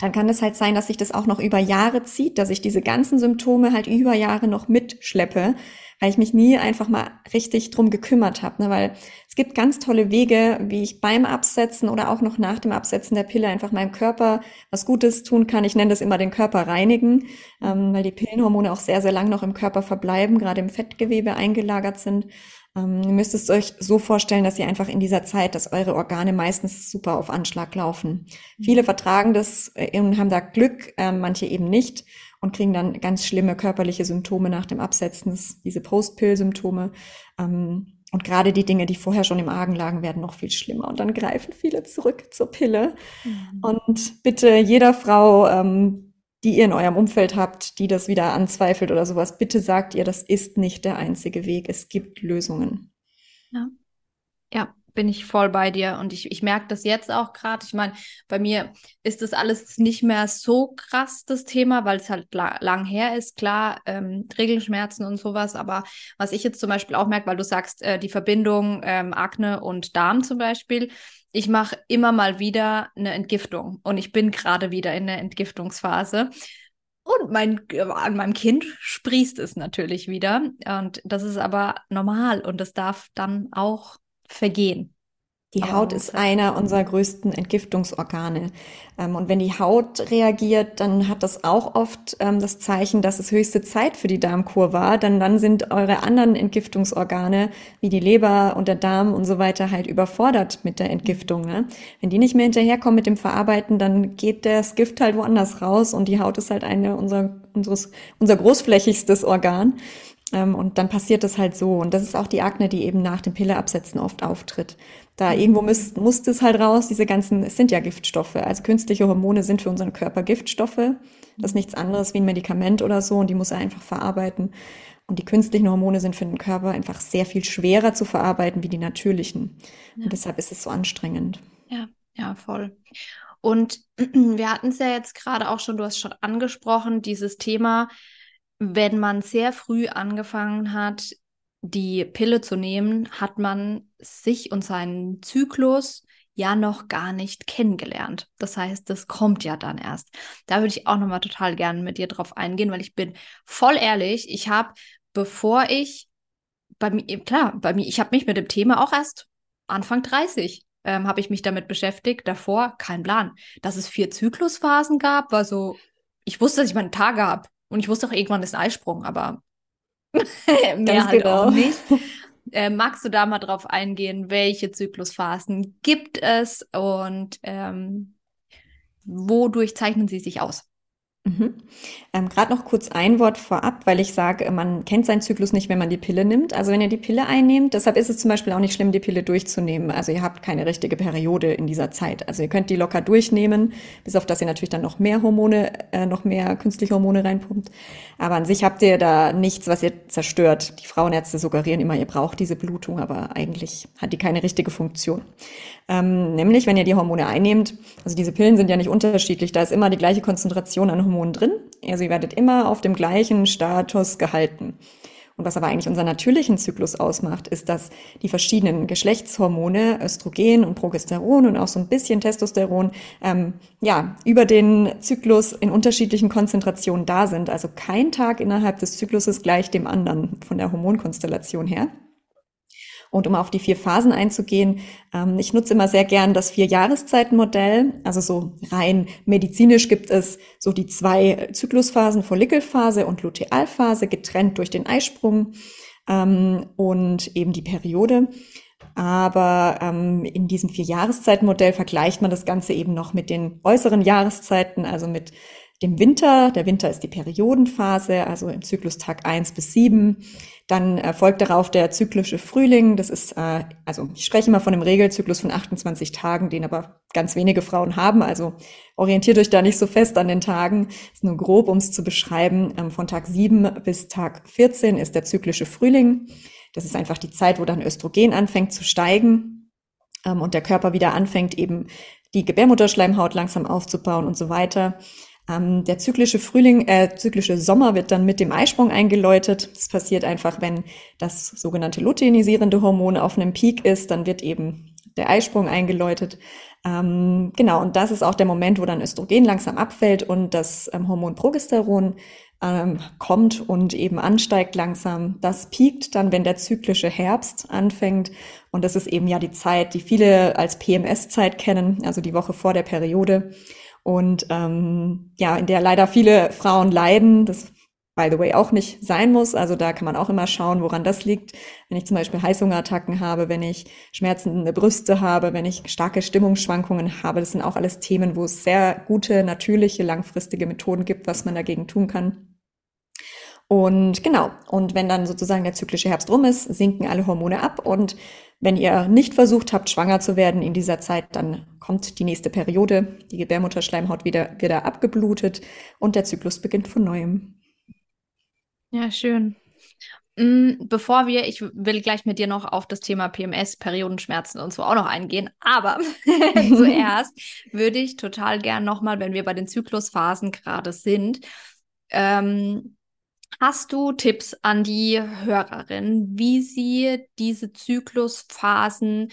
dann kann es halt sein, dass sich das auch noch über Jahre zieht, dass ich diese ganzen Symptome halt über Jahre noch mitschleppe, weil ich mich nie einfach mal richtig drum gekümmert habe. Ne? Weil es gibt ganz tolle Wege, wie ich beim Absetzen oder auch noch nach dem Absetzen der Pille einfach meinem Körper was Gutes tun kann. Ich nenne das immer den Körper reinigen, ähm, weil die Pillenhormone auch sehr, sehr lang noch im Körper verbleiben, gerade im Fettgewebe eingelagert sind. Ähm, ihr müsst es euch so vorstellen, dass ihr einfach in dieser Zeit, dass eure Organe meistens super auf Anschlag laufen. Viele vertragen das äh, und haben da Glück, äh, manche eben nicht und kriegen dann ganz schlimme körperliche Symptome nach dem Absetzen, diese Post-Pill-Symptome. Ähm, und gerade die Dinge, die vorher schon im Argen lagen, werden noch viel schlimmer. Und dann greifen viele zurück zur Pille. Mhm. Und bitte jeder Frau, ähm, die ihr in eurem Umfeld habt, die das wieder anzweifelt oder sowas, bitte sagt ihr, das ist nicht der einzige Weg. Es gibt Lösungen. Ja. Ja, bin ich voll bei dir und ich, ich merke das jetzt auch gerade. Ich meine, bei mir ist das alles nicht mehr so krass, das Thema, weil es halt la lang her ist, klar, ähm, Regelschmerzen und sowas. Aber was ich jetzt zum Beispiel auch merke, weil du sagst, äh, die Verbindung ähm, Akne und Darm zum Beispiel, ich mache immer mal wieder eine Entgiftung und ich bin gerade wieder in der Entgiftungsphase. Und mein, an meinem Kind sprießt es natürlich wieder. Und das ist aber normal und das darf dann auch vergehen. Die Haut ist einer unserer größten Entgiftungsorgane. Ähm, und wenn die Haut reagiert, dann hat das auch oft ähm, das Zeichen, dass es höchste Zeit für die Darmkur war. Denn dann sind eure anderen Entgiftungsorgane, wie die Leber und der Darm und so weiter, halt überfordert mit der Entgiftung. Ne? Wenn die nicht mehr hinterherkommen mit dem Verarbeiten, dann geht das Gift halt woanders raus und die Haut ist halt eine unserer, unseres, unser großflächigstes Organ. Ähm, und dann passiert das halt so. Und das ist auch die Akne, die eben nach dem Pilleabsetzen oft auftritt. Da mhm. irgendwo muss, muss das halt raus, diese ganzen, es sind ja Giftstoffe. Also künstliche Hormone sind für unseren Körper Giftstoffe. Das ist nichts anderes wie ein Medikament oder so und die muss er einfach verarbeiten. Und die künstlichen Hormone sind für den Körper einfach sehr viel schwerer zu verarbeiten wie die natürlichen. Ja. Und deshalb ist es so anstrengend. Ja, ja, voll. Und wir hatten es ja jetzt gerade auch schon, du hast schon angesprochen, dieses Thema, wenn man sehr früh angefangen hat, die Pille zu nehmen, hat man sich und seinen Zyklus ja noch gar nicht kennengelernt. Das heißt, das kommt ja dann erst. Da würde ich auch noch mal total gerne mit dir drauf eingehen, weil ich bin voll ehrlich, ich habe bevor ich bei mir klar, bei mir ich habe mich mit dem Thema auch erst Anfang 30 ähm, habe ich mich damit beschäftigt, davor kein Plan. Dass es vier Zyklusphasen gab, war so ich wusste, dass ich meine Tage habe und ich wusste auch irgendwann ist ein Eisprung, aber mehr halt genau. auch nicht. Äh, magst du da mal drauf eingehen, welche Zyklusphasen gibt es und ähm, wodurch zeichnen sie sich aus? Mhm. Ähm, Gerade noch kurz ein Wort vorab, weil ich sage, man kennt seinen Zyklus nicht, wenn man die Pille nimmt. Also wenn ihr die Pille einnehmt, deshalb ist es zum Beispiel auch nicht schlimm, die Pille durchzunehmen. Also ihr habt keine richtige Periode in dieser Zeit. Also ihr könnt die locker durchnehmen, bis auf dass ihr natürlich dann noch mehr Hormone, äh, noch mehr künstliche Hormone reinpumpt. Aber an sich habt ihr da nichts, was ihr zerstört. Die Frauenärzte suggerieren immer, ihr braucht diese Blutung, aber eigentlich hat die keine richtige Funktion. Ähm, nämlich, wenn ihr die Hormone einnehmt, also diese Pillen sind ja nicht unterschiedlich, da ist immer die gleiche Konzentration an Hormonen drin. Also ihr werdet immer auf dem gleichen Status gehalten. Und was aber eigentlich unseren natürlichen Zyklus ausmacht, ist, dass die verschiedenen Geschlechtshormone, Östrogen und Progesteron und auch so ein bisschen Testosteron, ähm, ja, über den Zyklus in unterschiedlichen Konzentrationen da sind. Also kein Tag innerhalb des Zykluses gleich dem anderen von der Hormonkonstellation her. Und um auf die vier Phasen einzugehen, ähm, ich nutze immer sehr gern das Vier-Jahreszeiten-Modell. Also so rein medizinisch gibt es so die zwei Zyklusphasen, Follikelphase und Lutealphase, getrennt durch den Eisprung ähm, und eben die Periode. Aber ähm, in diesem Vier-Jahreszeiten-Modell vergleicht man das Ganze eben noch mit den äußeren Jahreszeiten, also mit dem Winter. Der Winter ist die Periodenphase, also im Zyklus Tag eins bis sieben. Dann äh, folgt darauf der zyklische Frühling. Das ist, äh, also ich spreche immer von einem Regelzyklus von 28 Tagen, den aber ganz wenige Frauen haben. Also orientiert euch da nicht so fest an den Tagen. Das ist nur grob, um es zu beschreiben. Ähm, von Tag 7 bis Tag 14 ist der zyklische Frühling. Das ist einfach die Zeit, wo dann Östrogen anfängt zu steigen ähm, und der Körper wieder anfängt, eben die Gebärmutterschleimhaut langsam aufzubauen und so weiter. Ähm, der zyklische Frühling, äh, zyklische Sommer wird dann mit dem Eisprung eingeläutet. Das passiert einfach, wenn das sogenannte luteinisierende Hormon auf einem Peak ist, dann wird eben der Eisprung eingeläutet. Ähm, genau, und das ist auch der Moment, wo dann Östrogen langsam abfällt und das ähm, Hormon Progesteron ähm, kommt und eben ansteigt langsam. Das piekt dann, wenn der zyklische Herbst anfängt. Und das ist eben ja die Zeit, die viele als PMS-Zeit kennen, also die Woche vor der Periode und ähm, ja, in der leider viele Frauen leiden. Das by the way auch nicht sein muss. Also da kann man auch immer schauen, woran das liegt. Wenn ich zum Beispiel Heißhungerattacken habe, wenn ich schmerzende Brüste habe, wenn ich starke Stimmungsschwankungen habe, das sind auch alles Themen, wo es sehr gute, natürliche, langfristige Methoden gibt, was man dagegen tun kann. Und genau, und wenn dann sozusagen der zyklische Herbst rum ist, sinken alle Hormone ab. Und wenn ihr nicht versucht habt, schwanger zu werden in dieser Zeit, dann kommt die nächste Periode, die Gebärmutterschleimhaut wieder, wieder abgeblutet und der Zyklus beginnt von neuem. Ja, schön. Mm, bevor wir, ich will gleich mit dir noch auf das Thema PMS, Periodenschmerzen und so auch noch eingehen, aber zuerst würde ich total gern nochmal, wenn wir bei den Zyklusphasen gerade sind, ähm, Hast du Tipps an die Hörerin, wie sie diese Zyklusphasen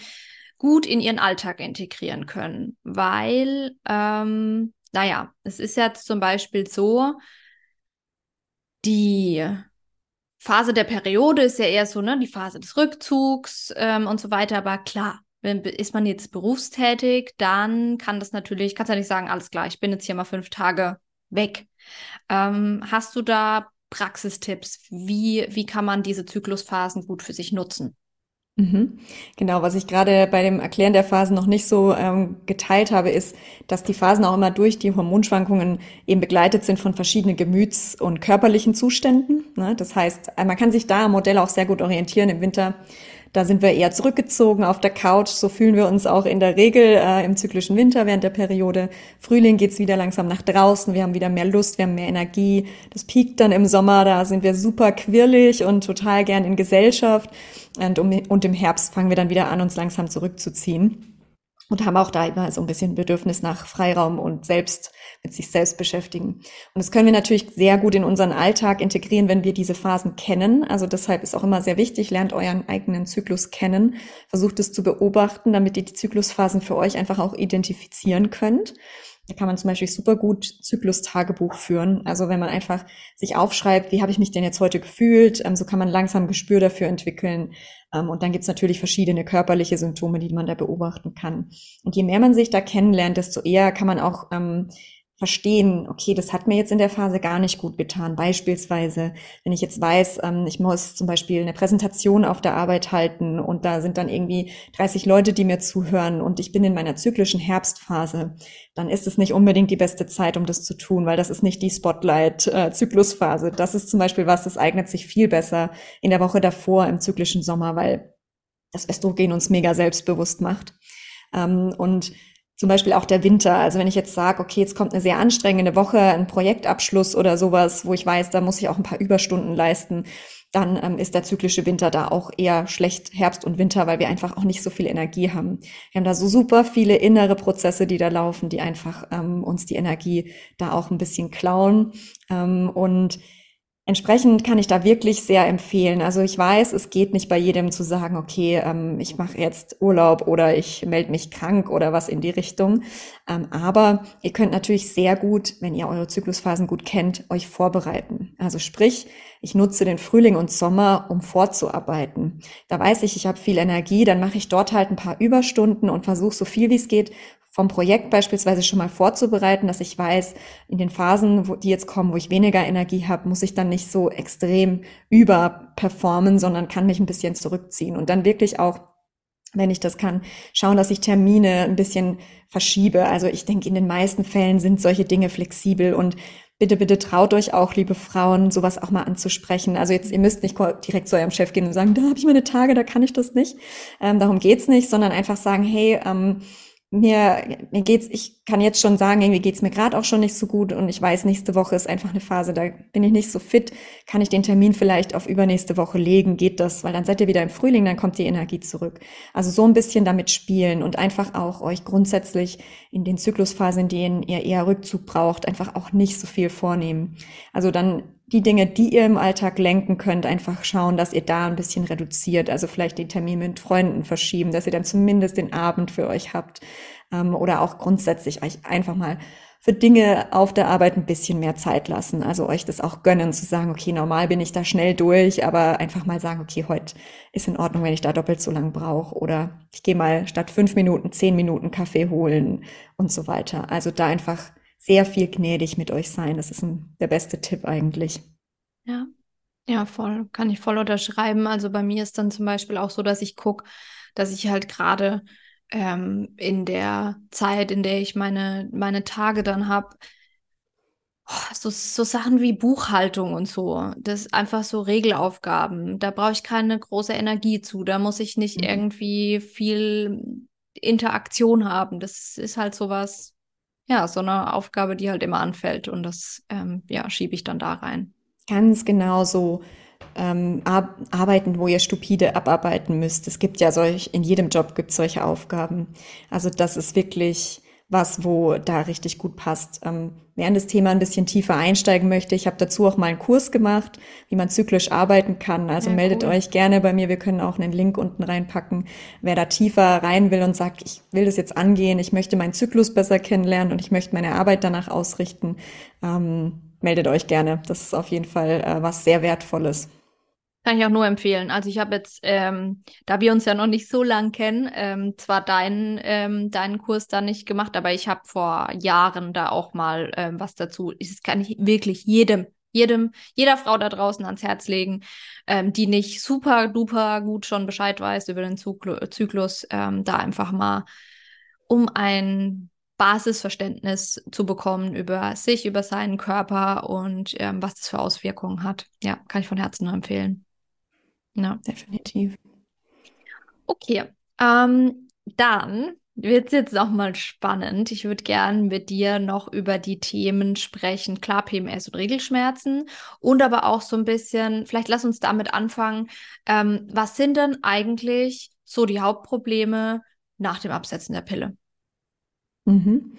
gut in ihren Alltag integrieren können? Weil, ähm, naja, es ist jetzt zum Beispiel so, die Phase der Periode ist ja eher so, ne, die Phase des Rückzugs ähm, und so weiter. Aber klar, wenn, ist man jetzt berufstätig, dann kann das natürlich, kannst ja nicht sagen, alles klar, ich bin jetzt hier mal fünf Tage weg. Ähm, hast du da Praxistipps? Wie, wie kann man diese Zyklusphasen gut für sich nutzen? Mhm. Genau, was ich gerade bei dem Erklären der Phasen noch nicht so ähm, geteilt habe, ist, dass die Phasen auch immer durch die Hormonschwankungen eben begleitet sind von verschiedenen Gemüts- und körperlichen Zuständen. Ne? Das heißt, man kann sich da am Modell auch sehr gut orientieren. Im Winter da sind wir eher zurückgezogen auf der Couch. So fühlen wir uns auch in der Regel äh, im zyklischen Winter während der Periode. Frühling geht's wieder langsam nach draußen. Wir haben wieder mehr Lust, wir haben mehr Energie. Das piekt dann im Sommer. Da sind wir super quirlig und total gern in Gesellschaft. Und, um, und im Herbst fangen wir dann wieder an, uns langsam zurückzuziehen und haben auch da immer so ein bisschen Bedürfnis nach Freiraum und selbst mit sich selbst beschäftigen. Und das können wir natürlich sehr gut in unseren Alltag integrieren, wenn wir diese Phasen kennen. Also deshalb ist auch immer sehr wichtig, lernt euren eigenen Zyklus kennen, versucht es zu beobachten, damit ihr die Zyklusphasen für euch einfach auch identifizieren könnt. Da kann man zum Beispiel super gut Zyklus-Tagebuch führen. Also wenn man einfach sich aufschreibt, wie habe ich mich denn jetzt heute gefühlt, ähm, so kann man langsam Gespür dafür entwickeln. Ähm, und dann gibt's natürlich verschiedene körperliche Symptome, die man da beobachten kann. Und je mehr man sich da kennenlernt, desto eher kann man auch ähm, verstehen, okay, das hat mir jetzt in der Phase gar nicht gut getan. Beispielsweise, wenn ich jetzt weiß, ähm, ich muss zum Beispiel eine Präsentation auf der Arbeit halten und da sind dann irgendwie 30 Leute, die mir zuhören und ich bin in meiner zyklischen Herbstphase, dann ist es nicht unbedingt die beste Zeit, um das zu tun, weil das ist nicht die Spotlight-Zyklusphase. Das ist zum Beispiel was, das eignet sich viel besser in der Woche davor im zyklischen Sommer, weil das Östrogen uns mega selbstbewusst macht. Ähm, und zum Beispiel auch der Winter. Also wenn ich jetzt sage, okay, jetzt kommt eine sehr anstrengende Woche, ein Projektabschluss oder sowas, wo ich weiß, da muss ich auch ein paar Überstunden leisten, dann ähm, ist der zyklische Winter da auch eher schlecht, Herbst und Winter, weil wir einfach auch nicht so viel Energie haben. Wir haben da so super viele innere Prozesse, die da laufen, die einfach ähm, uns die Energie da auch ein bisschen klauen. Ähm, und Entsprechend kann ich da wirklich sehr empfehlen. Also ich weiß, es geht nicht bei jedem zu sagen, okay, ähm, ich mache jetzt Urlaub oder ich melde mich krank oder was in die Richtung. Ähm, aber ihr könnt natürlich sehr gut, wenn ihr eure Zyklusphasen gut kennt, euch vorbereiten. Also sprich, ich nutze den Frühling und Sommer, um vorzuarbeiten. Da weiß ich, ich habe viel Energie, dann mache ich dort halt ein paar Überstunden und versuche so viel wie es geht vom Projekt beispielsweise schon mal vorzubereiten, dass ich weiß, in den Phasen, wo die jetzt kommen, wo ich weniger Energie habe, muss ich dann nicht so extrem überperformen, sondern kann mich ein bisschen zurückziehen und dann wirklich auch wenn ich das kann, schauen, dass ich Termine ein bisschen verschiebe. Also ich denke, in den meisten Fällen sind solche Dinge flexibel und bitte, bitte traut euch auch, liebe Frauen, sowas auch mal anzusprechen. Also jetzt, ihr müsst nicht direkt zu eurem Chef gehen und sagen, da habe ich meine Tage, da kann ich das nicht. Ähm, darum geht's nicht, sondern einfach sagen, hey, ähm, mir, mir geht's, ich kann jetzt schon sagen, irgendwie geht's mir gerade auch schon nicht so gut und ich weiß, nächste Woche ist einfach eine Phase, da bin ich nicht so fit. Kann ich den Termin vielleicht auf übernächste Woche legen? Geht das? Weil dann seid ihr wieder im Frühling, dann kommt die Energie zurück. Also so ein bisschen damit spielen und einfach auch euch grundsätzlich in den Zyklusphasen, in denen ihr eher Rückzug braucht, einfach auch nicht so viel vornehmen. Also dann die Dinge, die ihr im Alltag lenken könnt, einfach schauen, dass ihr da ein bisschen reduziert. Also vielleicht den Termin mit Freunden verschieben, dass ihr dann zumindest den Abend für euch habt. Ähm, oder auch grundsätzlich euch einfach mal für Dinge auf der Arbeit ein bisschen mehr Zeit lassen. Also euch das auch gönnen, zu sagen, okay, normal bin ich da schnell durch, aber einfach mal sagen, okay, heute ist in Ordnung, wenn ich da doppelt so lang brauche. Oder ich gehe mal statt fünf Minuten, zehn Minuten Kaffee holen und so weiter. Also da einfach sehr viel gnädig mit euch sein. Das ist ein, der beste Tipp eigentlich. Ja, ja, voll. Kann ich voll unterschreiben. Also bei mir ist dann zum Beispiel auch so, dass ich gucke, dass ich halt gerade ähm, in der Zeit, in der ich meine, meine Tage dann habe, oh, so, so Sachen wie Buchhaltung und so, das ist einfach so Regelaufgaben. Da brauche ich keine große Energie zu. Da muss ich nicht mhm. irgendwie viel Interaktion haben. Das ist halt sowas, ja, so eine Aufgabe, die halt immer anfällt und das, ähm, ja, schiebe ich dann da rein. Ganz genau so ähm, ar arbeiten, wo ihr stupide abarbeiten müsst. Es gibt ja solch, in jedem Job gibt es solche Aufgaben. Also das ist wirklich was, wo da richtig gut passt. Ähm, wer in das Thema ein bisschen tiefer einsteigen möchte, ich habe dazu auch mal einen Kurs gemacht, wie man zyklisch arbeiten kann. Also ja, meldet cool. euch gerne bei mir. Wir können auch einen Link unten reinpacken. Wer da tiefer rein will und sagt, ich will das jetzt angehen, ich möchte meinen Zyklus besser kennenlernen und ich möchte meine Arbeit danach ausrichten, ähm, meldet euch gerne. Das ist auf jeden Fall äh, was sehr Wertvolles. Kann ich auch nur empfehlen. Also ich habe jetzt, ähm, da wir uns ja noch nicht so lang kennen, ähm, zwar deinen, ähm, deinen Kurs da nicht gemacht, aber ich habe vor Jahren da auch mal ähm, was dazu. Das kann ich wirklich jedem, jedem, jeder Frau da draußen ans Herz legen, ähm, die nicht super duper gut schon Bescheid weiß über den Zyklu Zyklus, ähm, da einfach mal um ein Basisverständnis zu bekommen über sich, über seinen Körper und ähm, was das für Auswirkungen hat. Ja, kann ich von Herzen nur empfehlen. Ja, definitiv. Okay, ähm, dann wird es jetzt noch mal spannend. Ich würde gerne mit dir noch über die Themen sprechen. Klar, PMS und Regelschmerzen und aber auch so ein bisschen, vielleicht lass uns damit anfangen. Ähm, was sind denn eigentlich so die Hauptprobleme nach dem Absetzen der Pille? Mhm.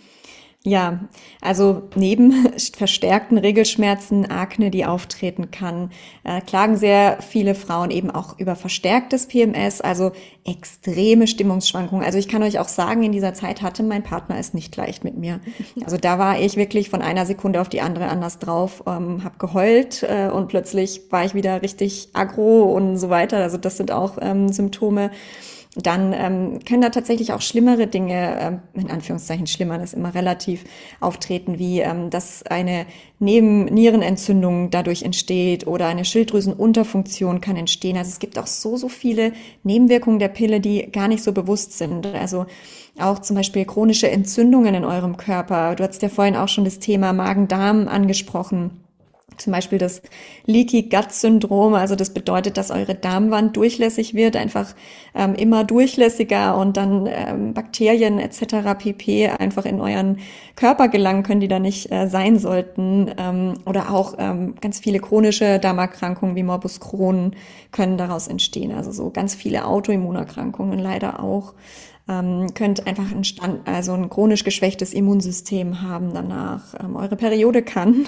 Ja, also neben verstärkten Regelschmerzen, Akne, die auftreten kann, äh, klagen sehr viele Frauen eben auch über verstärktes PMS, also extreme Stimmungsschwankungen. Also ich kann euch auch sagen, in dieser Zeit hatte mein Partner es nicht leicht mit mir. Also da war ich wirklich von einer Sekunde auf die andere anders drauf, ähm, habe geheult äh, und plötzlich war ich wieder richtig aggro und so weiter. Also das sind auch ähm, Symptome dann ähm, können da tatsächlich auch schlimmere Dinge, ähm, in Anführungszeichen schlimmer, das immer relativ, auftreten, wie ähm, dass eine Nebennierenentzündung dadurch entsteht oder eine Schilddrüsenunterfunktion kann entstehen. Also es gibt auch so, so viele Nebenwirkungen der Pille, die gar nicht so bewusst sind. Also auch zum Beispiel chronische Entzündungen in eurem Körper. Du hast ja vorhin auch schon das Thema Magen-Darm angesprochen zum Beispiel das Leaky Gut Syndrom, also das bedeutet, dass eure Darmwand durchlässig wird, einfach ähm, immer durchlässiger und dann ähm, Bakterien etc. pp. einfach in euren Körper gelangen können, die da nicht äh, sein sollten. Ähm, oder auch ähm, ganz viele chronische Darmerkrankungen wie Morbus Crohn können daraus entstehen. Also so ganz viele Autoimmunerkrankungen leider auch ähm, könnt einfach ein, Stand, also ein chronisch geschwächtes Immunsystem haben danach. Ähm, eure Periode kann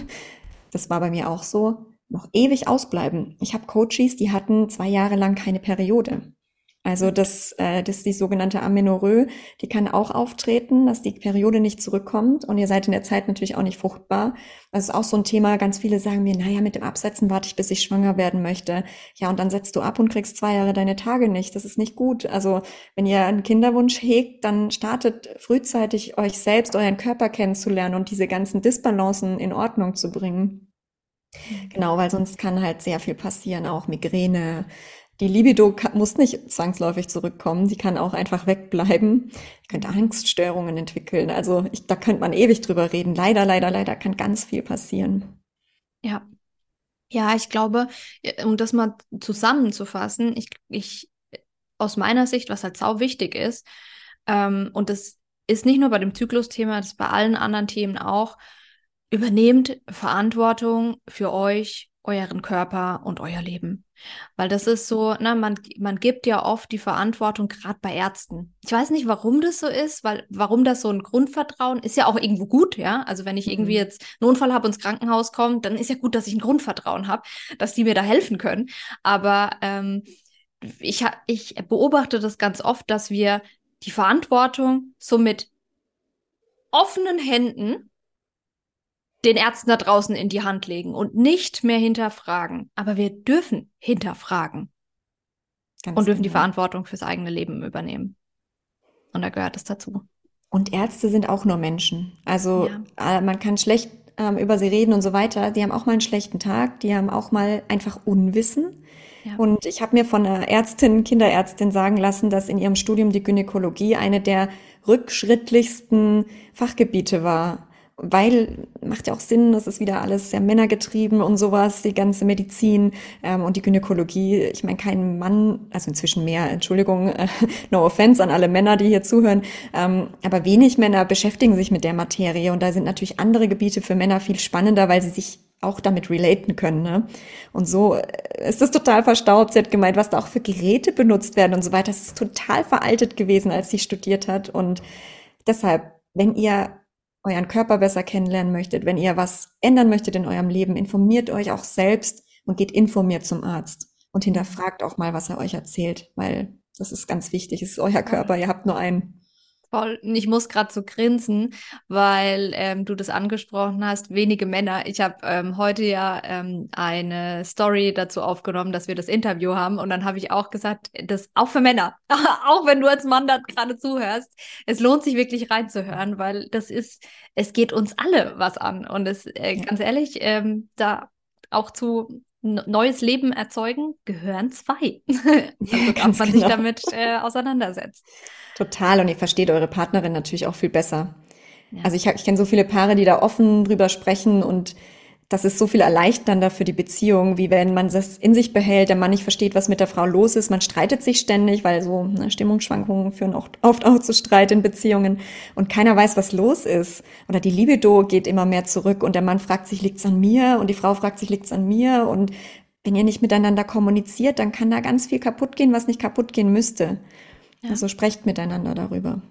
das war bei mir auch so, noch ewig ausbleiben. Ich habe Coaches, die hatten zwei Jahre lang keine Periode. Also das, äh, das ist die sogenannte Amenorrhoe, die kann auch auftreten, dass die Periode nicht zurückkommt und ihr seid in der Zeit natürlich auch nicht fruchtbar. Das ist auch so ein Thema, ganz viele sagen mir, naja, mit dem Absetzen warte ich, bis ich schwanger werden möchte. Ja, und dann setzt du ab und kriegst zwei Jahre deine Tage nicht. Das ist nicht gut. Also wenn ihr einen Kinderwunsch hegt, dann startet frühzeitig euch selbst, euren Körper kennenzulernen und diese ganzen Disbalancen in Ordnung zu bringen. Genau, weil sonst kann halt sehr viel passieren, auch Migräne, Die Libido muss nicht zwangsläufig zurückkommen, die kann auch einfach wegbleiben. Ihr könnt Angststörungen entwickeln. Also ich, da könnte man ewig drüber reden. Leider, leider, leider kann ganz viel passieren. Ja. Ja, ich glaube, um das mal zusammenzufassen, ich, ich aus meiner Sicht, was halt sau wichtig ist, ähm, und das ist nicht nur bei dem Zyklusthema, das ist bei allen anderen Themen auch, übernehmt Verantwortung für euch, euren Körper und euer Leben. Weil das ist so, na, man, man gibt ja oft die Verantwortung, gerade bei Ärzten. Ich weiß nicht, warum das so ist, weil warum das so ein Grundvertrauen ist ja auch irgendwo gut, ja. Also wenn ich mhm. irgendwie jetzt einen Unfall habe und ins Krankenhaus komme, dann ist ja gut, dass ich ein Grundvertrauen habe, dass die mir da helfen können. Aber ähm, ich, ich beobachte das ganz oft, dass wir die Verantwortung so mit offenen Händen den Ärzten da draußen in die Hand legen und nicht mehr hinterfragen. Aber wir dürfen hinterfragen Ganz und dürfen genau. die Verantwortung fürs eigene Leben übernehmen. Und da gehört es dazu. Und Ärzte sind auch nur Menschen. Also ja. äh, man kann schlecht ähm, über sie reden und so weiter. Die haben auch mal einen schlechten Tag, die haben auch mal einfach Unwissen. Ja. Und ich habe mir von einer Ärztin, Kinderärztin sagen lassen, dass in ihrem Studium die Gynäkologie eine der rückschrittlichsten Fachgebiete war weil macht ja auch Sinn, das ist wieder alles sehr männergetrieben und sowas, die ganze Medizin ähm, und die Gynäkologie. Ich meine, kein Mann, also inzwischen mehr, Entschuldigung, äh, no offense an alle Männer, die hier zuhören, ähm, aber wenig Männer beschäftigen sich mit der Materie und da sind natürlich andere Gebiete für Männer viel spannender, weil sie sich auch damit relaten können. Ne? Und so äh, ist das total verstaubt. Sie hat gemeint, was da auch für Geräte benutzt werden und so weiter. Das ist total veraltet gewesen, als sie studiert hat. Und deshalb, wenn ihr euren Körper besser kennenlernen möchtet, wenn ihr was ändern möchtet in eurem Leben, informiert euch auch selbst und geht informiert zum Arzt und hinterfragt auch mal, was er euch erzählt, weil das ist ganz wichtig. Es ist euer Körper, ihr habt nur einen. Voll. Ich muss gerade so grinsen, weil ähm, du das angesprochen hast, wenige Männer. Ich habe ähm, heute ja ähm, eine Story dazu aufgenommen, dass wir das Interview haben und dann habe ich auch gesagt, das auch für Männer, auch wenn du als Mann da gerade zuhörst, es lohnt sich wirklich reinzuhören, weil das ist, es geht uns alle was an und es, äh, ganz ehrlich, ähm, da auch zu neues Leben erzeugen, gehören zwei. also darf man genau. sich damit äh, auseinandersetzt. Total. Und ihr versteht eure Partnerin natürlich auch viel besser. Ja. Also ich, ich kenne so viele Paare, die da offen drüber sprechen und das ist so viel erleichternder für die Beziehung, wie wenn man das in sich behält, der Mann nicht versteht, was mit der Frau los ist. Man streitet sich ständig, weil so ne, Stimmungsschwankungen führen oft, oft auch zu Streit in Beziehungen und keiner weiß, was los ist. Oder die Libido geht immer mehr zurück und der Mann fragt sich, liegt's an mir? Und die Frau fragt sich, liegt's an mir? Und wenn ihr nicht miteinander kommuniziert, dann kann da ganz viel kaputt gehen, was nicht kaputt gehen müsste. Ja. Also sprecht miteinander darüber.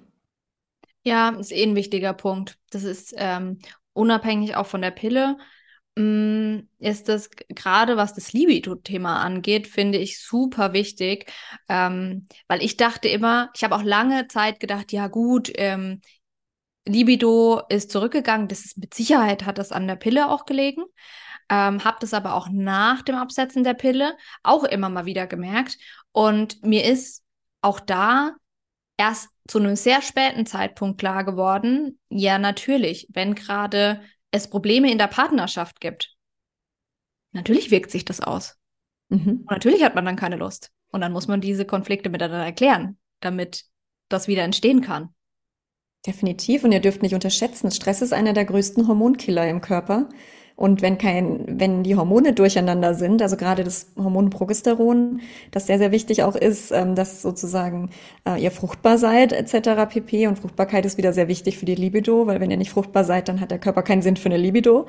Ja, ist eh ein wichtiger Punkt. Das ist ähm, unabhängig auch von der Pille. Mm, ist das gerade was das Libido-Thema angeht, finde ich super wichtig, ähm, weil ich dachte immer, ich habe auch lange Zeit gedacht, ja gut, ähm, Libido ist zurückgegangen, das ist mit Sicherheit hat das an der Pille auch gelegen. Ähm, habe das aber auch nach dem Absetzen der Pille auch immer mal wieder gemerkt. Und mir ist auch da erst zu einem sehr späten Zeitpunkt klar geworden, ja, natürlich, wenn gerade es Probleme in der Partnerschaft gibt, natürlich wirkt sich das aus. Mhm. Und natürlich hat man dann keine Lust. Und dann muss man diese Konflikte miteinander erklären, damit das wieder entstehen kann. Definitiv. Und ihr dürft nicht unterschätzen, Stress ist einer der größten Hormonkiller im Körper. Und wenn kein, wenn die Hormone durcheinander sind, also gerade das Hormon Progesteron, das sehr, sehr wichtig auch ist, ähm, dass sozusagen äh, ihr fruchtbar seid, etc. pp. Und Fruchtbarkeit ist wieder sehr wichtig für die Libido, weil wenn ihr nicht fruchtbar seid, dann hat der Körper keinen Sinn für eine Libido.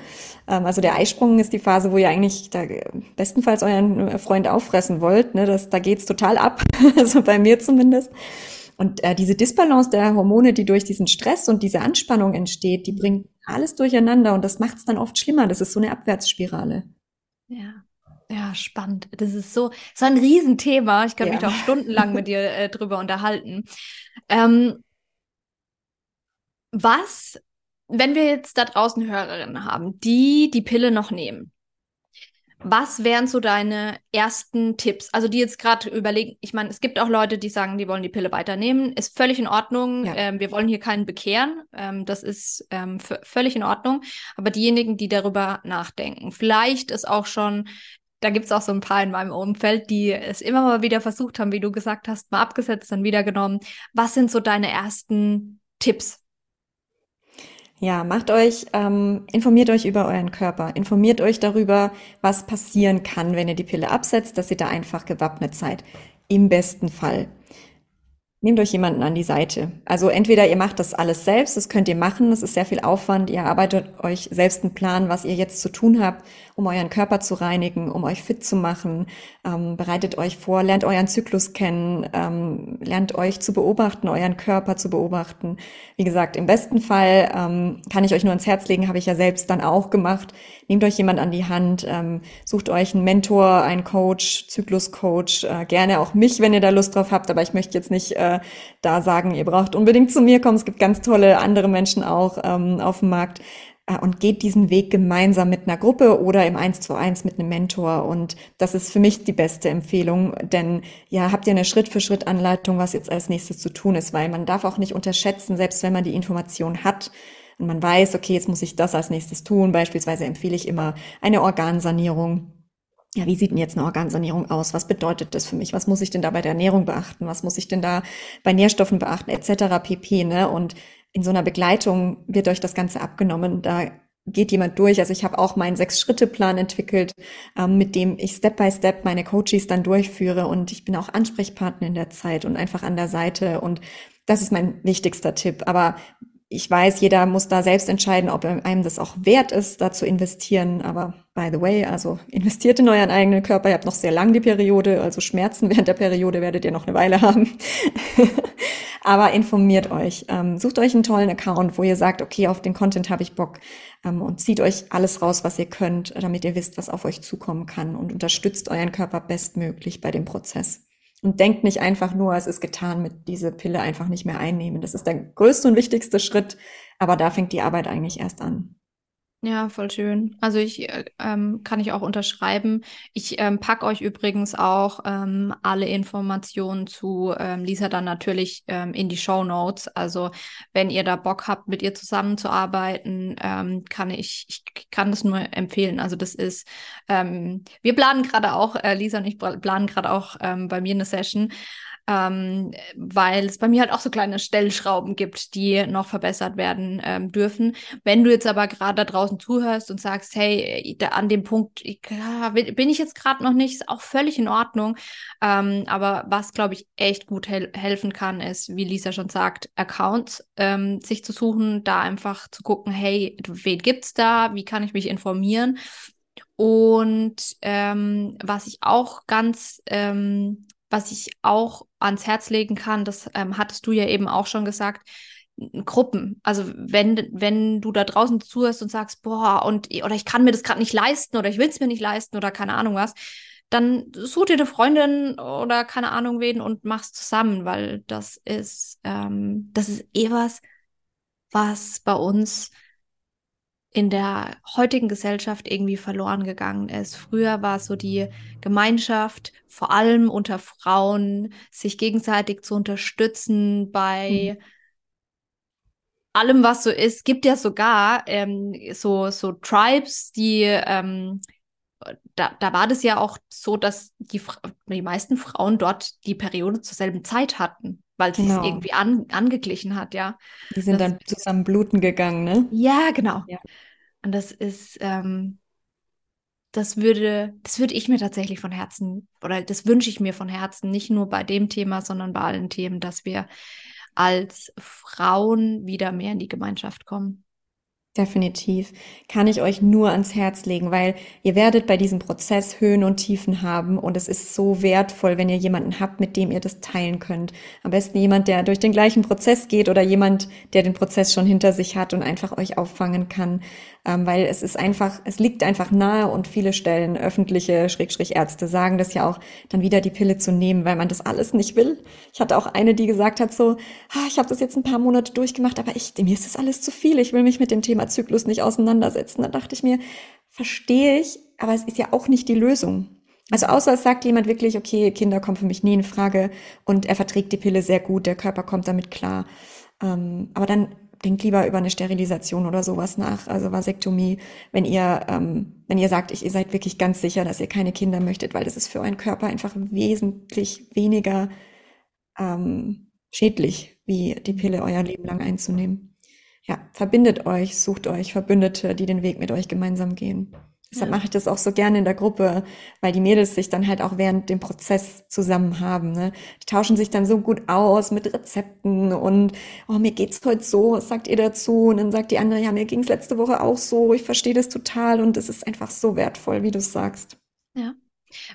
Ähm, also der Eisprung ist die Phase, wo ihr eigentlich da bestenfalls euren Freund auffressen wollt. Ne? Das, da geht's total ab, also bei mir zumindest. Und äh, diese Disbalance der Hormone, die durch diesen Stress und diese Anspannung entsteht, die bringt alles durcheinander und das macht es dann oft schlimmer. Das ist so eine Abwärtsspirale. Ja. Ja, spannend. Das ist so, so ein Riesenthema. Ich könnte ja. mich auch stundenlang mit dir äh, drüber unterhalten. Ähm, was, wenn wir jetzt da draußen Hörerinnen haben, die die Pille noch nehmen, was wären so deine ersten Tipps? Also die jetzt gerade überlegen, ich meine, es gibt auch Leute, die sagen, die wollen die Pille weiternehmen. Ist völlig in Ordnung. Ja. Ähm, wir wollen hier keinen bekehren. Ähm, das ist ähm, völlig in Ordnung. Aber diejenigen, die darüber nachdenken, vielleicht ist auch schon da gibt es auch so ein paar in meinem Umfeld, die es immer mal wieder versucht haben, wie du gesagt hast, mal abgesetzt, dann wieder genommen. Was sind so deine ersten Tipps? Ja, macht euch, ähm, informiert euch über euren Körper, informiert euch darüber, was passieren kann, wenn ihr die Pille absetzt, dass ihr da einfach gewappnet seid. Im besten Fall. Nehmt euch jemanden an die Seite. Also entweder ihr macht das alles selbst, das könnt ihr machen, das ist sehr viel Aufwand, ihr arbeitet euch selbst einen Plan, was ihr jetzt zu tun habt, um euren Körper zu reinigen, um euch fit zu machen, ähm, bereitet euch vor, lernt euren Zyklus kennen, ähm, lernt euch zu beobachten, euren Körper zu beobachten. Wie gesagt, im besten Fall ähm, kann ich euch nur ans Herz legen, habe ich ja selbst dann auch gemacht. Nehmt euch jemand an die Hand, ähm, sucht euch einen Mentor, einen Coach, Zykluscoach, äh, gerne auch mich, wenn ihr da Lust drauf habt, aber ich möchte jetzt nicht äh, da sagen, ihr braucht unbedingt zu mir kommen. Es gibt ganz tolle andere Menschen auch ähm, auf dem Markt und geht diesen Weg gemeinsam mit einer Gruppe oder im Eins zu eins mit einem Mentor. Und das ist für mich die beste Empfehlung, denn ja, habt ihr eine Schritt-für-Schritt-Anleitung, was jetzt als nächstes zu tun ist, weil man darf auch nicht unterschätzen, selbst wenn man die Information hat, und man weiß, okay, jetzt muss ich das als nächstes tun. Beispielsweise empfehle ich immer eine Organsanierung. Ja, wie sieht denn jetzt eine Organsanierung aus? Was bedeutet das für mich? Was muss ich denn da bei der Ernährung beachten? Was muss ich denn da bei Nährstoffen beachten? Etc. pp. Ne? Und in so einer Begleitung wird euch das Ganze abgenommen. Da geht jemand durch. Also ich habe auch meinen Sechs-Schritte-Plan entwickelt, ähm, mit dem ich Step by Step meine Coaches dann durchführe und ich bin auch Ansprechpartner in der Zeit und einfach an der Seite und das ist mein wichtigster Tipp. Aber ich weiß, jeder muss da selbst entscheiden, ob einem das auch wert ist, da zu investieren. Aber by the way, also investiert in euren eigenen Körper. Ihr habt noch sehr lang die Periode, also Schmerzen während der Periode werdet ihr noch eine Weile haben. Aber informiert euch. Ähm, sucht euch einen tollen Account, wo ihr sagt, okay, auf den Content habe ich Bock. Ähm, und zieht euch alles raus, was ihr könnt, damit ihr wisst, was auf euch zukommen kann. Und unterstützt euren Körper bestmöglich bei dem Prozess. Und denkt nicht einfach nur, es ist getan mit diese Pille einfach nicht mehr einnehmen. Das ist der größte und wichtigste Schritt, aber da fängt die Arbeit eigentlich erst an. Ja, voll schön. Also ich äh, ähm, kann ich auch unterschreiben. Ich ähm, pack euch übrigens auch ähm, alle Informationen zu ähm, Lisa dann natürlich ähm, in die Show Notes. Also wenn ihr da Bock habt, mit ihr zusammenzuarbeiten, ähm, kann ich, ich kann das nur empfehlen. Also das ist, wir planen gerade auch, äh, Lisa und ich planen gerade auch bei mir eine Session ähm, weil es bei mir halt auch so kleine Stellschrauben gibt, die noch verbessert werden ähm, dürfen. Wenn du jetzt aber gerade da draußen zuhörst und sagst, hey, da, an dem Punkt ja, bin ich jetzt gerade noch nicht, ist auch völlig in Ordnung. Ähm, aber was, glaube ich, echt gut hel helfen kann, ist, wie Lisa schon sagt, Accounts ähm, sich zu suchen, da einfach zu gucken, hey, wen gibt's da, wie kann ich mich informieren? Und ähm, was ich auch ganz ähm, was ich auch ans Herz legen kann, das ähm, hattest du ja eben auch schon gesagt, Gruppen. Also wenn, wenn du da draußen zuhörst und sagst, boah, und oder ich kann mir das gerade nicht leisten oder ich will es mir nicht leisten oder keine Ahnung was, dann such dir eine Freundin oder keine Ahnung wen und mach's zusammen, weil das ist, ähm, das ist eh was, was bei uns in der heutigen Gesellschaft irgendwie verloren gegangen ist. Früher war es so die Gemeinschaft, vor allem unter Frauen, sich gegenseitig zu unterstützen bei mhm. allem, was so ist. Gibt ja sogar ähm, so, so Tribes, die ähm, da, da war das ja auch so, dass die, die meisten Frauen dort die Periode zur selben Zeit hatten, weil es genau. sich irgendwie an, angeglichen hat, ja. Die sind das, dann zusammen bluten gegangen, ne? Ja, genau. Ja. Und das ist, ähm, das würde, das würde ich mir tatsächlich von Herzen, oder das wünsche ich mir von Herzen, nicht nur bei dem Thema, sondern bei allen Themen, dass wir als Frauen wieder mehr in die Gemeinschaft kommen. Definitiv. Kann ich euch nur ans Herz legen, weil ihr werdet bei diesem Prozess Höhen und Tiefen haben und es ist so wertvoll, wenn ihr jemanden habt, mit dem ihr das teilen könnt. Am besten jemand, der durch den gleichen Prozess geht oder jemand, der den Prozess schon hinter sich hat und einfach euch auffangen kann ähm, weil es ist einfach, es liegt einfach nahe und viele Stellen, öffentliche Schrägstrich Ärzte sagen das ja auch, dann wieder die Pille zu nehmen, weil man das alles nicht will. Ich hatte auch eine, die gesagt hat so, ah, ich habe das jetzt ein paar Monate durchgemacht, aber ich, mir ist das alles zu viel, ich will mich mit dem Thema Zyklus nicht auseinandersetzen. Da dachte ich mir, verstehe ich, aber es ist ja auch nicht die Lösung. Also außer es sagt jemand wirklich, okay, Kinder kommen für mich nie in Frage und er verträgt die Pille sehr gut, der Körper kommt damit klar. Ähm, aber dann denkt lieber über eine Sterilisation oder sowas nach, also Vasektomie, wenn ihr, ähm, wenn ihr sagt, ihr seid wirklich ganz sicher, dass ihr keine Kinder möchtet, weil das ist für euren Körper einfach wesentlich weniger ähm, schädlich, wie die Pille euer Leben lang einzunehmen. Ja, verbindet euch, sucht euch Verbündete, die den Weg mit euch gemeinsam gehen. Deshalb mache ich das auch so gerne in der Gruppe, weil die Mädels sich dann halt auch während dem Prozess zusammen haben. Ne? Die tauschen sich dann so gut aus mit Rezepten und oh, mir geht's heute so, was sagt ihr dazu? Und dann sagt die andere, ja, mir ging's letzte Woche auch so, ich verstehe das total und es ist einfach so wertvoll, wie du sagst. Ja.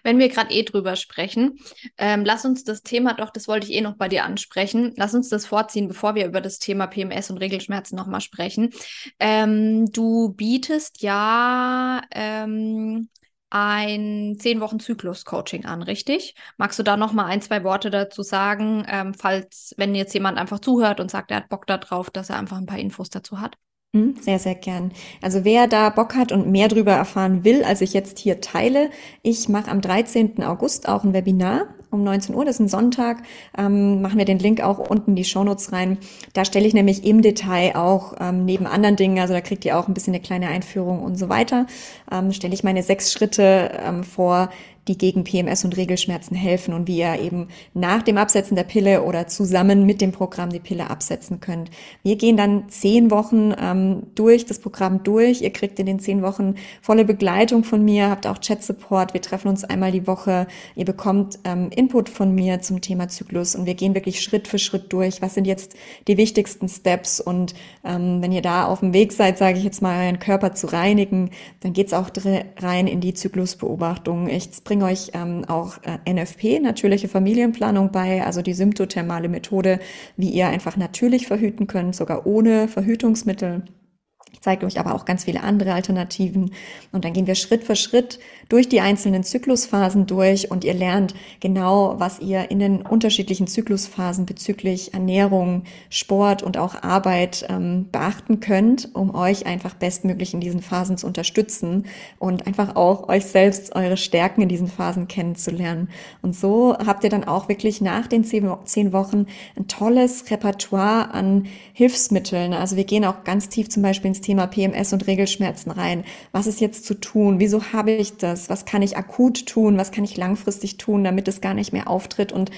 Wenn wir gerade eh drüber sprechen, ähm, lass uns das Thema doch, das wollte ich eh noch bei dir ansprechen, lass uns das vorziehen, bevor wir über das Thema PMS und Regelschmerzen nochmal sprechen. Ähm, du bietest ja ähm, ein zehn Wochen Zyklus-Coaching an, richtig? Magst du da noch mal ein, zwei Worte dazu sagen, ähm, falls, wenn jetzt jemand einfach zuhört und sagt, er hat Bock darauf, dass er einfach ein paar Infos dazu hat? Hm, sehr, sehr gern. Also wer da Bock hat und mehr darüber erfahren will, als ich jetzt hier teile, ich mache am 13. August auch ein Webinar um 19 Uhr, das ist ein Sonntag, ähm, machen wir den Link auch unten in die Shownotes rein. Da stelle ich nämlich im Detail auch ähm, neben anderen Dingen, also da kriegt ihr auch ein bisschen eine kleine Einführung und so weiter, ähm, stelle ich meine sechs Schritte ähm, vor, die gegen PMS und Regelschmerzen helfen und wie ihr eben nach dem Absetzen der Pille oder zusammen mit dem Programm die Pille absetzen könnt. Wir gehen dann zehn Wochen ähm, durch das Programm durch. Ihr kriegt in den zehn Wochen volle Begleitung von mir, habt auch Chat-Support. Wir treffen uns einmal die Woche. Ihr bekommt ähm, Input von mir zum Thema Zyklus und wir gehen wirklich Schritt für Schritt durch. Was sind jetzt die wichtigsten Steps? Und ähm, wenn ihr da auf dem Weg seid, sage ich jetzt mal, euren Körper zu reinigen, dann geht's auch rein in die Zyklusbeobachtung. Ich bringe bringe euch ähm, auch äh, NFP, natürliche Familienplanung bei, also die symptothermale Methode, wie ihr einfach natürlich verhüten könnt, sogar ohne Verhütungsmittel. Ich zeige euch aber auch ganz viele andere Alternativen. Und dann gehen wir Schritt für Schritt durch die einzelnen Zyklusphasen durch und ihr lernt genau, was ihr in den unterschiedlichen Zyklusphasen bezüglich Ernährung, Sport und auch Arbeit ähm, beachten könnt, um euch einfach bestmöglich in diesen Phasen zu unterstützen und einfach auch euch selbst eure Stärken in diesen Phasen kennenzulernen. Und so habt ihr dann auch wirklich nach den zehn, Wochen ein tolles Repertoire an Hilfsmitteln. Also wir gehen auch ganz tief zum Beispiel ins Thema PMS und Regelschmerzen rein. Was ist jetzt zu tun? Wieso habe ich das? Was kann ich akut tun? Was kann ich langfristig tun, damit es gar nicht mehr auftritt? Und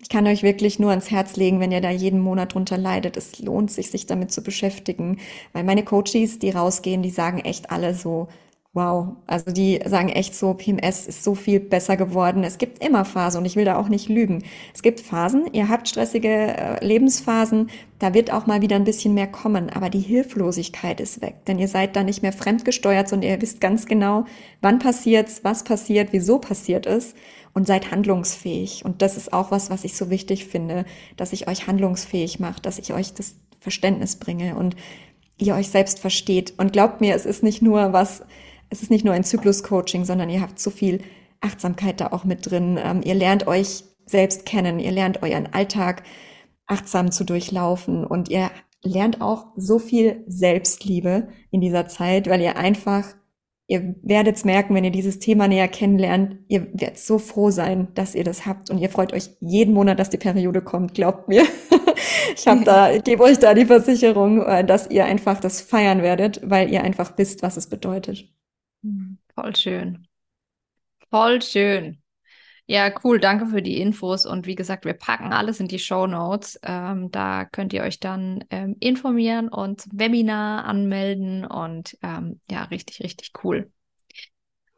ich kann euch wirklich nur ans Herz legen, wenn ihr da jeden Monat drunter leidet. Es lohnt sich, sich damit zu beschäftigen. Weil meine Coaches, die rausgehen, die sagen echt alle so, Wow, also die sagen echt so, PMS ist so viel besser geworden. Es gibt immer Phasen und ich will da auch nicht lügen. Es gibt Phasen, ihr habt stressige äh, Lebensphasen, da wird auch mal wieder ein bisschen mehr kommen, aber die Hilflosigkeit ist weg, denn ihr seid da nicht mehr fremdgesteuert, sondern ihr wisst ganz genau, wann passiert's, was passiert, wieso passiert es und seid handlungsfähig. Und das ist auch was, was ich so wichtig finde, dass ich euch handlungsfähig mache, dass ich euch das Verständnis bringe und ihr euch selbst versteht. Und glaubt mir, es ist nicht nur was, es ist nicht nur ein Zyklus-Coaching, sondern ihr habt so viel Achtsamkeit da auch mit drin. Ähm, ihr lernt euch selbst kennen, ihr lernt euren Alltag achtsam zu durchlaufen und ihr lernt auch so viel Selbstliebe in dieser Zeit, weil ihr einfach, ihr werdet es merken, wenn ihr dieses Thema näher kennenlernt, ihr werdet so froh sein, dass ihr das habt und ihr freut euch jeden Monat, dass die Periode kommt, glaubt mir. ich habe da, ich gebe euch da die Versicherung, äh, dass ihr einfach das feiern werdet, weil ihr einfach wisst, was es bedeutet. Hm, voll schön. Voll schön. Ja, cool. Danke für die Infos. Und wie gesagt, wir packen alles in die Show Notes. Ähm, da könnt ihr euch dann ähm, informieren und zum Webinar anmelden. Und ähm, ja, richtig, richtig cool.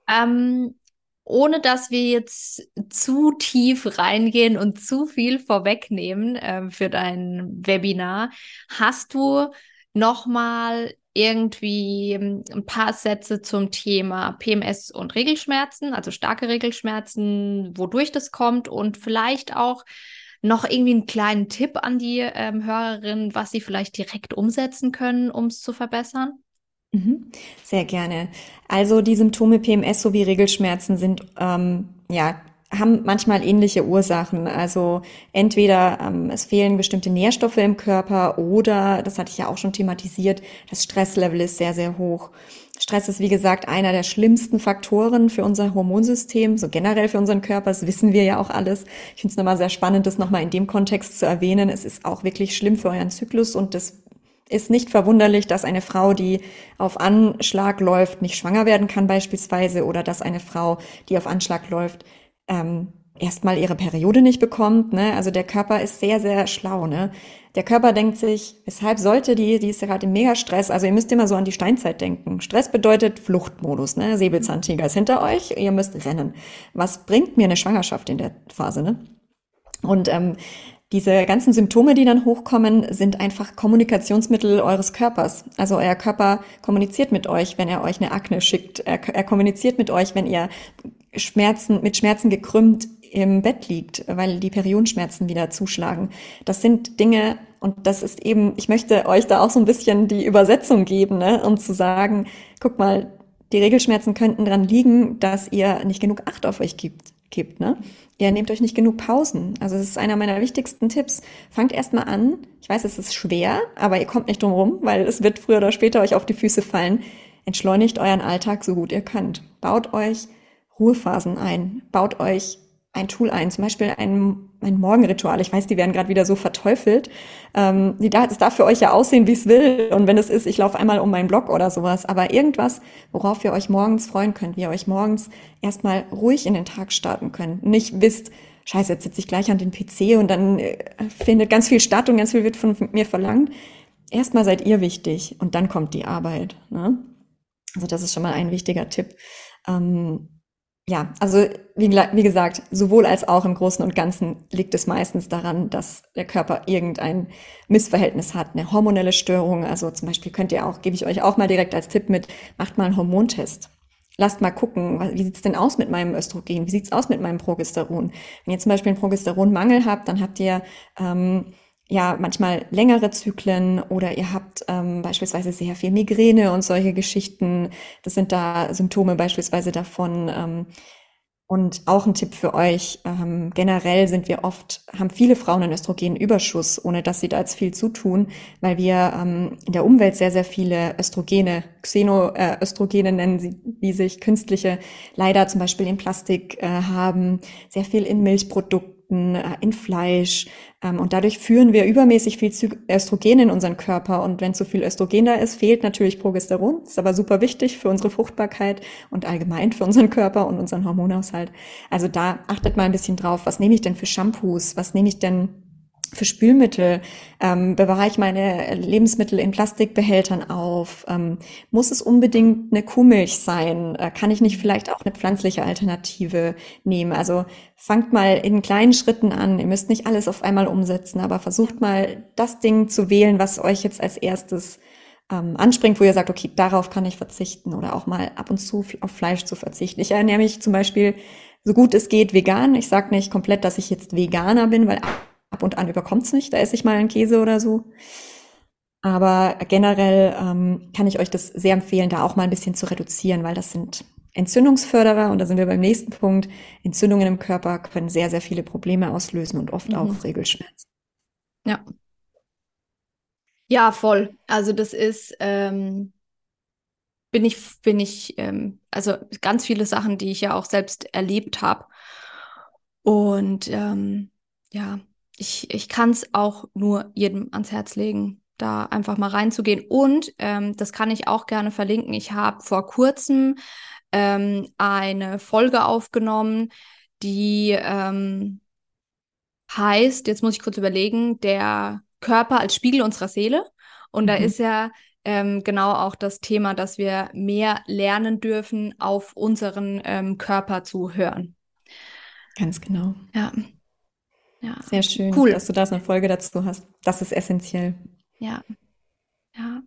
Ähm, ohne dass wir jetzt zu tief reingehen und zu viel vorwegnehmen äh, für dein Webinar, hast du nochmal irgendwie ähm, ein paar Sätze zum Thema PMS und Regelschmerzen, also starke Regelschmerzen, wodurch das kommt und vielleicht auch noch irgendwie einen kleinen Tipp an die ähm, Hörerin, was sie vielleicht direkt umsetzen können, um es zu verbessern? Mhm. Sehr gerne. Also die Symptome PMS sowie Regelschmerzen sind ähm, ja haben manchmal ähnliche Ursachen. Also entweder ähm, es fehlen bestimmte Nährstoffe im Körper oder, das hatte ich ja auch schon thematisiert, das Stresslevel ist sehr, sehr hoch. Stress ist, wie gesagt, einer der schlimmsten Faktoren für unser Hormonsystem, so generell für unseren Körper, das wissen wir ja auch alles. Ich finde es nochmal sehr spannend, das nochmal in dem Kontext zu erwähnen. Es ist auch wirklich schlimm für euren Zyklus und das Ist nicht verwunderlich, dass eine Frau, die auf Anschlag läuft, nicht schwanger werden kann beispielsweise oder dass eine Frau, die auf Anschlag läuft, ähm, erstmal ihre Periode nicht bekommt. Ne? Also der Körper ist sehr, sehr schlau. Ne? Der Körper denkt sich, weshalb sollte die, die ist ja gerade im Megastress. Also ihr müsst immer so an die Steinzeit denken. Stress bedeutet Fluchtmodus. Ne? Säbelzahntiger ist hinter euch, ihr müsst rennen. Was bringt mir eine Schwangerschaft in der Phase? Ne? Und ähm, diese ganzen Symptome, die dann hochkommen, sind einfach Kommunikationsmittel eures Körpers. Also euer Körper kommuniziert mit euch, wenn er euch eine Akne schickt. Er, er kommuniziert mit euch, wenn ihr Schmerzen, mit Schmerzen gekrümmt im Bett liegt, weil die Periodenschmerzen wieder zuschlagen. Das sind Dinge, und das ist eben, ich möchte euch da auch so ein bisschen die Übersetzung geben, ne, um zu sagen, guck mal, die Regelschmerzen könnten dran liegen, dass ihr nicht genug Acht auf euch gibt, gibt, ne? Ihr nehmt euch nicht genug Pausen. Also das ist einer meiner wichtigsten Tipps. Fangt erstmal an. Ich weiß, es ist schwer, aber ihr kommt nicht drum rum, weil es wird früher oder später euch auf die Füße fallen. Entschleunigt euren Alltag so gut ihr könnt. Baut euch Ruhephasen ein. Baut euch ein Tool ein, zum Beispiel ein, ein Morgenritual. Ich weiß, die werden gerade wieder so verteufelt. Ähm, darf für euch ja aussehen, wie es will. Und wenn es ist, ich laufe einmal um meinen Blog oder sowas. Aber irgendwas, worauf ihr euch morgens freuen könnt, wie ihr euch morgens erstmal ruhig in den Tag starten könnt. Nicht wisst, scheiße, jetzt sitze ich gleich an den PC und dann äh, findet ganz viel statt und ganz viel wird von mir verlangt. Erstmal seid ihr wichtig und dann kommt die Arbeit. Ne? Also das ist schon mal ein wichtiger Tipp. Ähm, ja, also wie, wie, gesagt, sowohl als auch im Großen und Ganzen liegt es meistens daran, dass der Körper irgendein Missverhältnis hat, eine hormonelle Störung. Also zum Beispiel könnt ihr auch, gebe ich euch auch mal direkt als Tipp mit, macht mal einen Hormontest. Lasst mal gucken, wie sieht's denn aus mit meinem Östrogen, wie sieht's aus mit meinem Progesteron. Wenn ihr zum Beispiel einen Progesteronmangel habt, dann habt ihr ähm, ja manchmal längere Zyklen oder ihr habt ähm, beispielsweise sehr viel Migräne und solche Geschichten. Das sind da Symptome beispielsweise davon. Ähm, und auch ein Tipp für euch, ähm, generell sind wir oft, haben viele Frauen einen Östrogenüberschuss, ohne dass sie da jetzt viel zutun, weil wir ähm, in der Umwelt sehr, sehr viele Östrogene, Xenoöstrogene äh, nennen sie, die sich künstliche, leider zum Beispiel in Plastik äh, haben, sehr viel in Milchprodukten Produkten, äh, in Fleisch. Ähm, und dadurch führen wir übermäßig viel Östrogen in unseren Körper. Und wenn zu viel Östrogen da ist, fehlt natürlich Progesteron. Ist aber super wichtig für unsere Fruchtbarkeit und allgemein für unseren Körper und unseren Hormonhaushalt. Also da achtet mal ein bisschen drauf. Was nehme ich denn für Shampoos? Was nehme ich denn für Spülmittel ähm, bewahre ich meine Lebensmittel in Plastikbehältern auf? Ähm, muss es unbedingt eine Kuhmilch sein? Äh, kann ich nicht vielleicht auch eine pflanzliche Alternative nehmen? Also fangt mal in kleinen Schritten an. Ihr müsst nicht alles auf einmal umsetzen, aber versucht mal das Ding zu wählen, was euch jetzt als erstes ähm, anspringt, wo ihr sagt, okay, darauf kann ich verzichten oder auch mal ab und zu auf Fleisch zu verzichten. Ich ernähre mich zum Beispiel so gut es geht vegan. Ich sage nicht komplett, dass ich jetzt Veganer bin, weil ab und an überkommt es nicht, da esse ich mal einen Käse oder so. Aber generell ähm, kann ich euch das sehr empfehlen, da auch mal ein bisschen zu reduzieren, weil das sind Entzündungsförderer und da sind wir beim nächsten Punkt. Entzündungen im Körper können sehr, sehr viele Probleme auslösen und oft mhm. auch Regelschmerzen. Ja. Ja, voll. Also das ist, ähm, bin ich, bin ich, ähm, also ganz viele Sachen, die ich ja auch selbst erlebt habe. Und ähm, ja, ich, ich kann es auch nur jedem ans Herz legen, da einfach mal reinzugehen. Und ähm, das kann ich auch gerne verlinken. Ich habe vor kurzem ähm, eine Folge aufgenommen, die ähm, heißt, jetzt muss ich kurz überlegen, der Körper als Spiegel unserer Seele. Und mhm. da ist ja ähm, genau auch das Thema, dass wir mehr lernen dürfen, auf unseren ähm, Körper zu hören. Ganz genau. Ja. Ja. Sehr schön, cool. dass du da so eine Folge dazu hast. Das ist essentiell. Ja. Ja.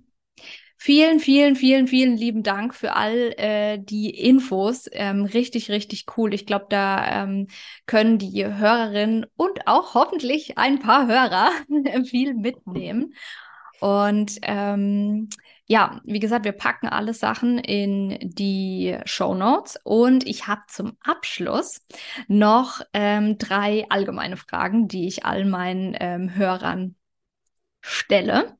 Vielen, vielen, vielen, vielen lieben Dank für all äh, die Infos. Ähm, richtig, richtig cool. Ich glaube, da ähm, können die Hörerinnen und auch hoffentlich ein paar Hörer viel mitnehmen. Und ähm, ja, wie gesagt, wir packen alle Sachen in die Show Notes und ich habe zum Abschluss noch ähm, drei allgemeine Fragen, die ich all meinen ähm, Hörern stelle.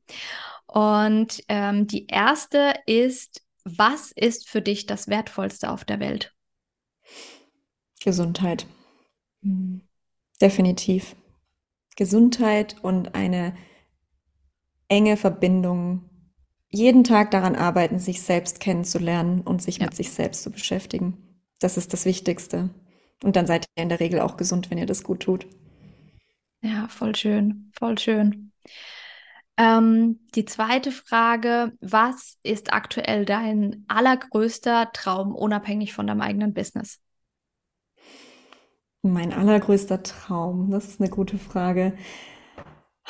Und ähm, die erste ist, was ist für dich das Wertvollste auf der Welt? Gesundheit. Definitiv. Gesundheit und eine enge Verbindung. Jeden Tag daran arbeiten, sich selbst kennenzulernen und sich ja. mit sich selbst zu beschäftigen. Das ist das Wichtigste. Und dann seid ihr in der Regel auch gesund, wenn ihr das gut tut. Ja, voll schön, voll schön. Ähm, die zweite Frage, was ist aktuell dein allergrößter Traum, unabhängig von deinem eigenen Business? Mein allergrößter Traum, das ist eine gute Frage.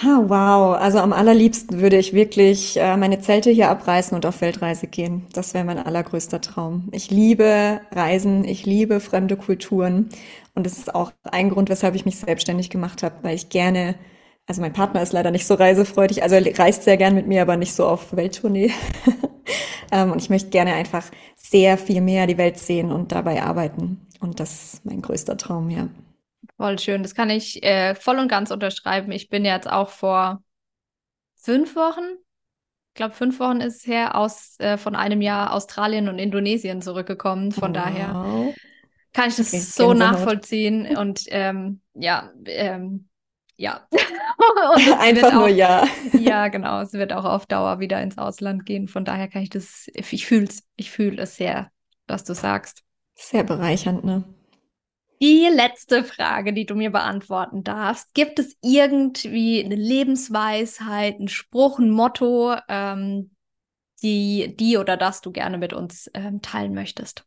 Ha, wow, also am allerliebsten würde ich wirklich äh, meine Zelte hier abreißen und auf Weltreise gehen. Das wäre mein allergrößter Traum. Ich liebe Reisen, ich liebe fremde Kulturen und das ist auch ein Grund, weshalb ich mich selbstständig gemacht habe, weil ich gerne, also mein Partner ist leider nicht so reisefreudig, also er reist sehr gern mit mir, aber nicht so auf Welttournee. ähm, und ich möchte gerne einfach sehr viel mehr die Welt sehen und dabei arbeiten. Und das ist mein größter Traum, ja. Voll schön. Das kann ich äh, voll und ganz unterschreiben. Ich bin jetzt auch vor fünf Wochen, ich glaube fünf Wochen ist es her, aus äh, von einem Jahr Australien und Indonesien zurückgekommen. Von wow. daher kann ich das okay, so nachvollziehen. Und ähm, ja, ähm, ja. Einfach nur ja. ja, genau. Es wird auch auf Dauer wieder ins Ausland gehen. Von daher kann ich das, ich fühle es, ich fühle es sehr, was du sagst. Sehr bereichernd, ne? Die letzte Frage, die du mir beantworten darfst. Gibt es irgendwie eine Lebensweisheit, einen Spruch, ein Motto, ähm, die, die oder das du gerne mit uns ähm, teilen möchtest?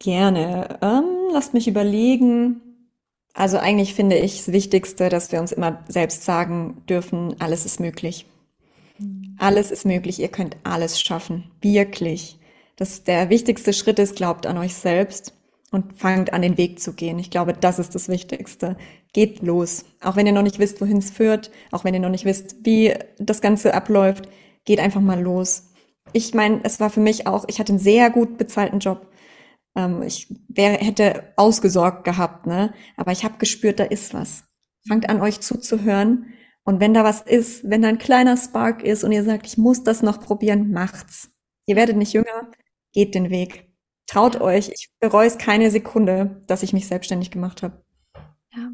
Gerne. Ähm, lasst mich überlegen. Also eigentlich finde ich das Wichtigste, dass wir uns immer selbst sagen dürfen, alles ist möglich. Mhm. Alles ist möglich, ihr könnt alles schaffen. Wirklich dass der wichtigste Schritt ist, glaubt an euch selbst und fangt an, den Weg zu gehen. Ich glaube, das ist das Wichtigste. Geht los. Auch wenn ihr noch nicht wisst, wohin es führt, auch wenn ihr noch nicht wisst, wie das Ganze abläuft, geht einfach mal los. Ich meine, es war für mich auch, ich hatte einen sehr gut bezahlten Job. Ähm, ich wäre, hätte ausgesorgt gehabt, ne? Aber ich habe gespürt, da ist was. Fangt an, euch zuzuhören. Und wenn da was ist, wenn da ein kleiner Spark ist und ihr sagt, ich muss das noch probieren, macht's. Ihr werdet nicht jünger, geht den Weg. Traut euch. Ich bereue es keine Sekunde, dass ich mich selbstständig gemacht habe. Ja,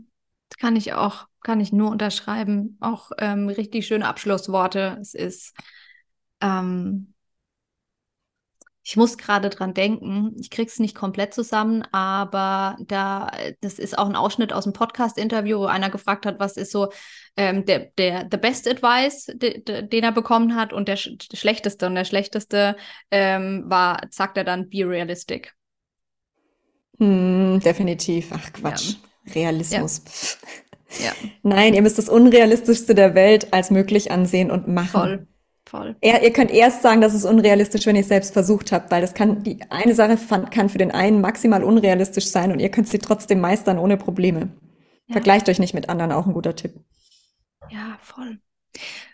das kann ich auch, kann ich nur unterschreiben. Auch ähm, richtig schöne Abschlussworte. Es ist, ähm, ich muss gerade dran denken, ich krieg's nicht komplett zusammen, aber da, das ist auch ein Ausschnitt aus einem Podcast-Interview, wo einer gefragt hat, was ist so ähm, der, der the best advice, de, de, den er bekommen hat und der, sch der schlechteste. Und der schlechteste ähm, war, sagt er dann, be realistic. Hm, definitiv. Ach Quatsch. Ja. Realismus. Ja. ja. Nein, ihr müsst das Unrealistischste der Welt als möglich ansehen und machen. Voll. Voll. Er, ihr könnt erst sagen, dass es unrealistisch, wenn ihr es selbst versucht habt, weil das kann, die eine Sache kann für den einen maximal unrealistisch sein und ihr könnt sie trotzdem meistern ohne Probleme. Ja. Vergleicht euch nicht mit anderen, auch ein guter Tipp. Ja, voll.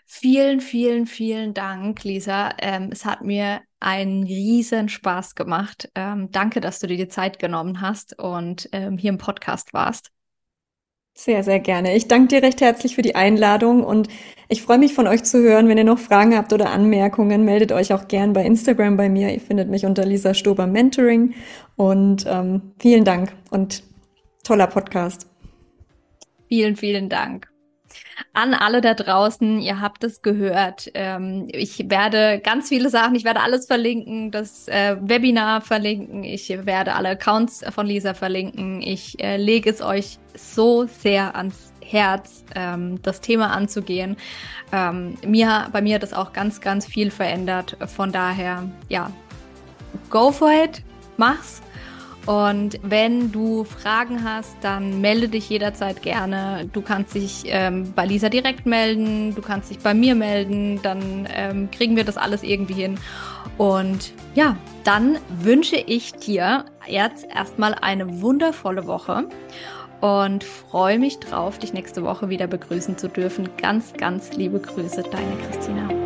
Vielen, vielen, vielen Dank, Lisa. Ähm, es hat mir einen riesen Spaß gemacht. Ähm, danke, dass du dir die Zeit genommen hast und ähm, hier im Podcast warst. Sehr, sehr gerne. Ich danke dir recht herzlich für die Einladung und ich freue mich von euch zu hören. Wenn ihr noch Fragen habt oder Anmerkungen, meldet euch auch gern bei Instagram bei mir. Ihr findet mich unter Lisa Stober Mentoring und ähm, vielen Dank und toller Podcast. Vielen, vielen Dank. An alle da draußen, ihr habt es gehört. Ähm, ich werde ganz viele Sachen, ich werde alles verlinken, das äh, Webinar verlinken, ich werde alle Accounts von Lisa verlinken. Ich äh, lege es euch so sehr ans Herz, ähm, das Thema anzugehen. Ähm, mir, bei mir hat das auch ganz, ganz viel verändert. Von daher, ja, go for it, mach's. Und wenn du Fragen hast, dann melde dich jederzeit gerne. Du kannst dich ähm, bei Lisa direkt melden, du kannst dich bei mir melden, dann ähm, kriegen wir das alles irgendwie hin. Und ja, dann wünsche ich dir jetzt erstmal eine wundervolle Woche und freue mich drauf, dich nächste Woche wieder begrüßen zu dürfen. Ganz, ganz liebe Grüße, deine Christina.